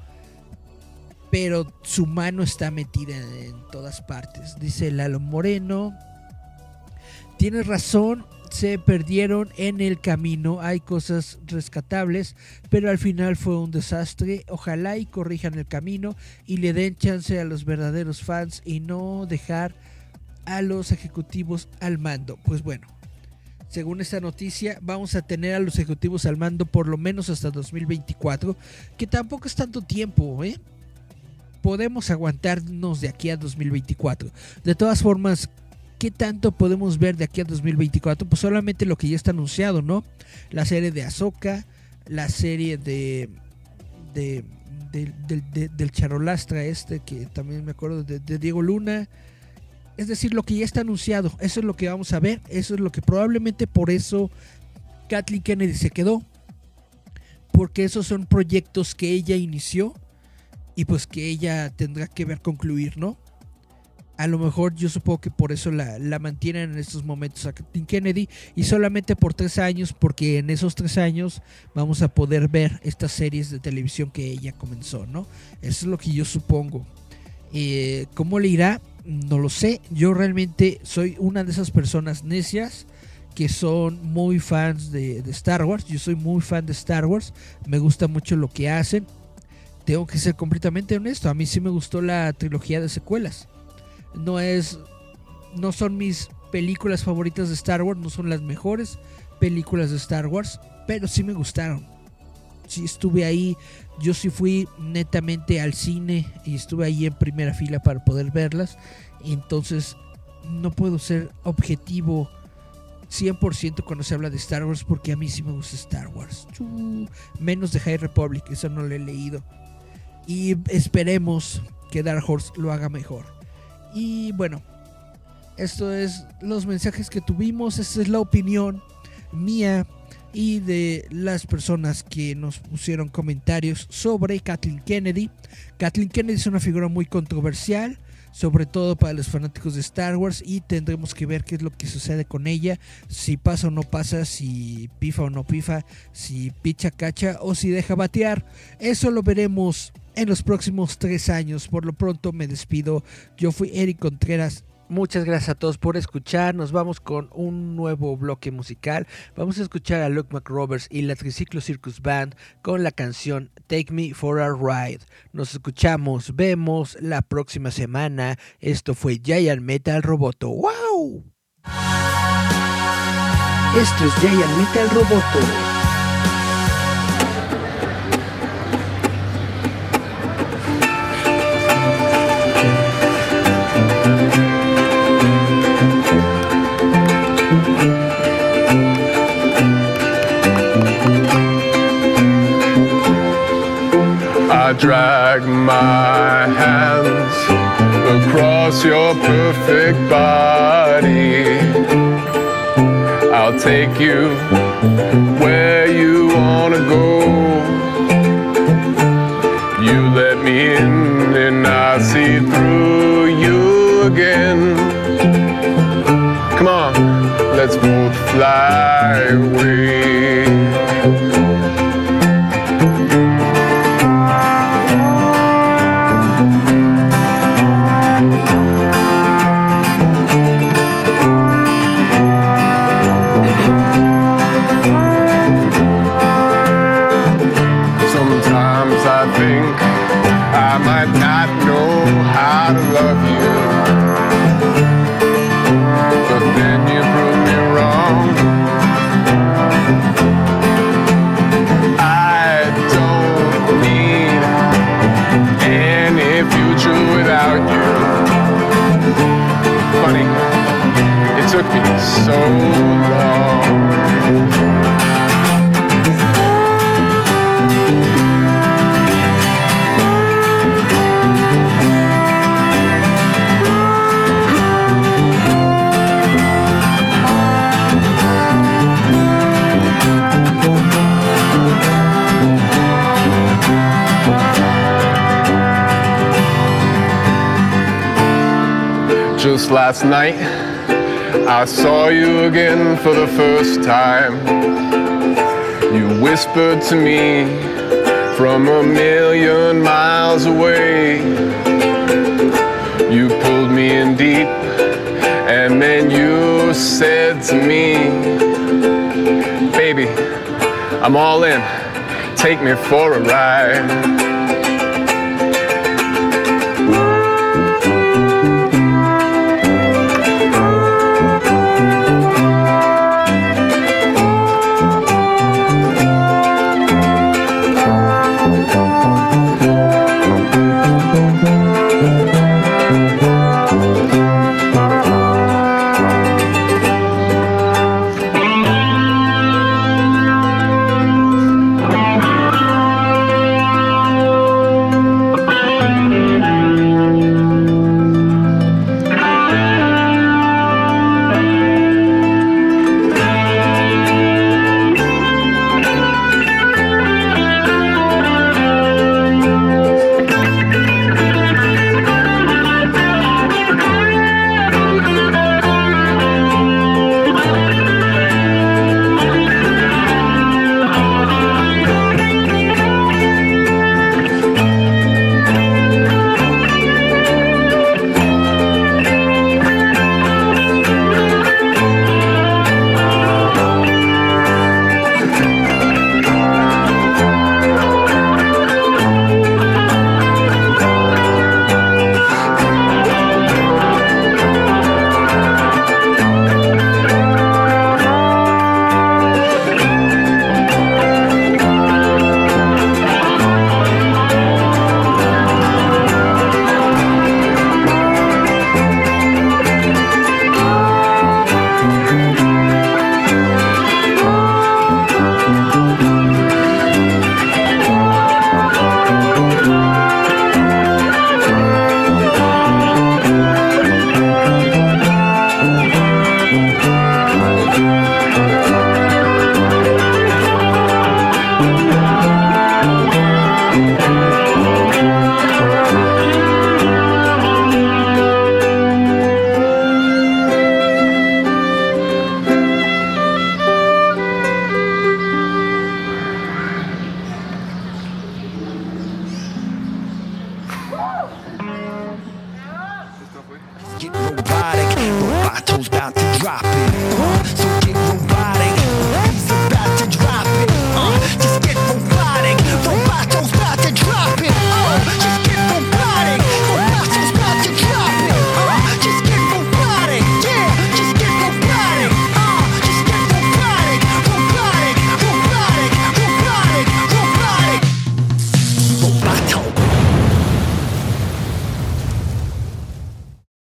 pero su mano está metida en, en todas partes. Dice Lalo Moreno. Tienes razón, se perdieron en el camino. Hay cosas rescatables, pero al final fue un desastre. Ojalá y corrijan el camino y le den chance a los verdaderos fans y no dejar a los ejecutivos al mando. Pues bueno, según esta noticia, vamos a tener a los ejecutivos al mando por lo menos hasta 2024, que tampoco es tanto tiempo, ¿eh? Podemos aguantarnos de aquí a 2024. De todas formas, ¿qué tanto podemos ver de aquí a 2024? Pues solamente lo que ya está anunciado, ¿no? La serie de Ahsoka, la serie de, de, de- del- de- del charolastra este, que también me acuerdo de Diego Luna. Es decir, lo que ya está anunciado, eso es lo que vamos a ver, eso es lo que probablemente por eso Kathleen Kennedy se quedó. Porque esos son proyectos que ella inició y pues que ella tendrá que ver concluir, ¿no? A lo mejor yo supongo que por eso la, mantienen en estos momentos a Kathleen Kennedy y solamente por tres años, porque en esos tres años vamos a poder ver estas series de televisión que ella comenzó, ¿no? Eso es lo que yo supongo. Eh, ¿Cómo le irá? No lo sé. Yo realmente soy una de esas personas necias que son muy fans de Star Wars. Yo soy muy fan de Star Wars. Me gusta mucho lo que hacen. Tengo que ser completamente honesto. A mí sí me gustó la trilogía de secuelas. No es. No son mis películas favoritas de Star Wars. No son las mejores películas de Star Wars. Pero sí me gustaron. Sí estuve ahí. Yo sí fui netamente al cine. Y estuve ahí en primera fila para poder verlas. Entonces. No puedo ser objetivo 100% cuando se habla de Star Wars porque a mí sí me gusta Star Wars. Menos de High Republic, eso no lo he leído. Y esperemos que Dark Horse lo haga mejor. Y bueno, esto es los mensajes que tuvimos, esta es la opinión mía y de las personas que nos pusieron comentarios sobre Kathleen Kennedy. Kathleen Kennedy es una figura muy controversial, sobre todo para los fanáticos de Star Wars y tendremos que ver qué es lo que sucede con ella, si pasa o no pasa, si pifa o no pifa, si picha cacha o si deja batear. Eso lo veremos en los próximos tres años. Por lo pronto me despido. Yo fui Eric Contreras. Muchas gracias a todos por escuchar. Nos vamos con un nuevo bloque musical. Vamos a escuchar a Luke McRoberts y la Triciclo Circus Band con la canción Take Me for a Ride. Nos escuchamos, vemos la próxima semana. Esto fue Giant Metal Roboto. ¡Wow! Esto es Giant Metal Roboto.
Drag my hands across your perfect body. I'll take you where you wanna go. You let me in, and I see through you again. Come on, let's both fly away. Night, I saw you again for the first time. You whispered to me from a million miles away. You pulled me in deep, and then you said to me, Baby, I'm all in. Take me for a ride.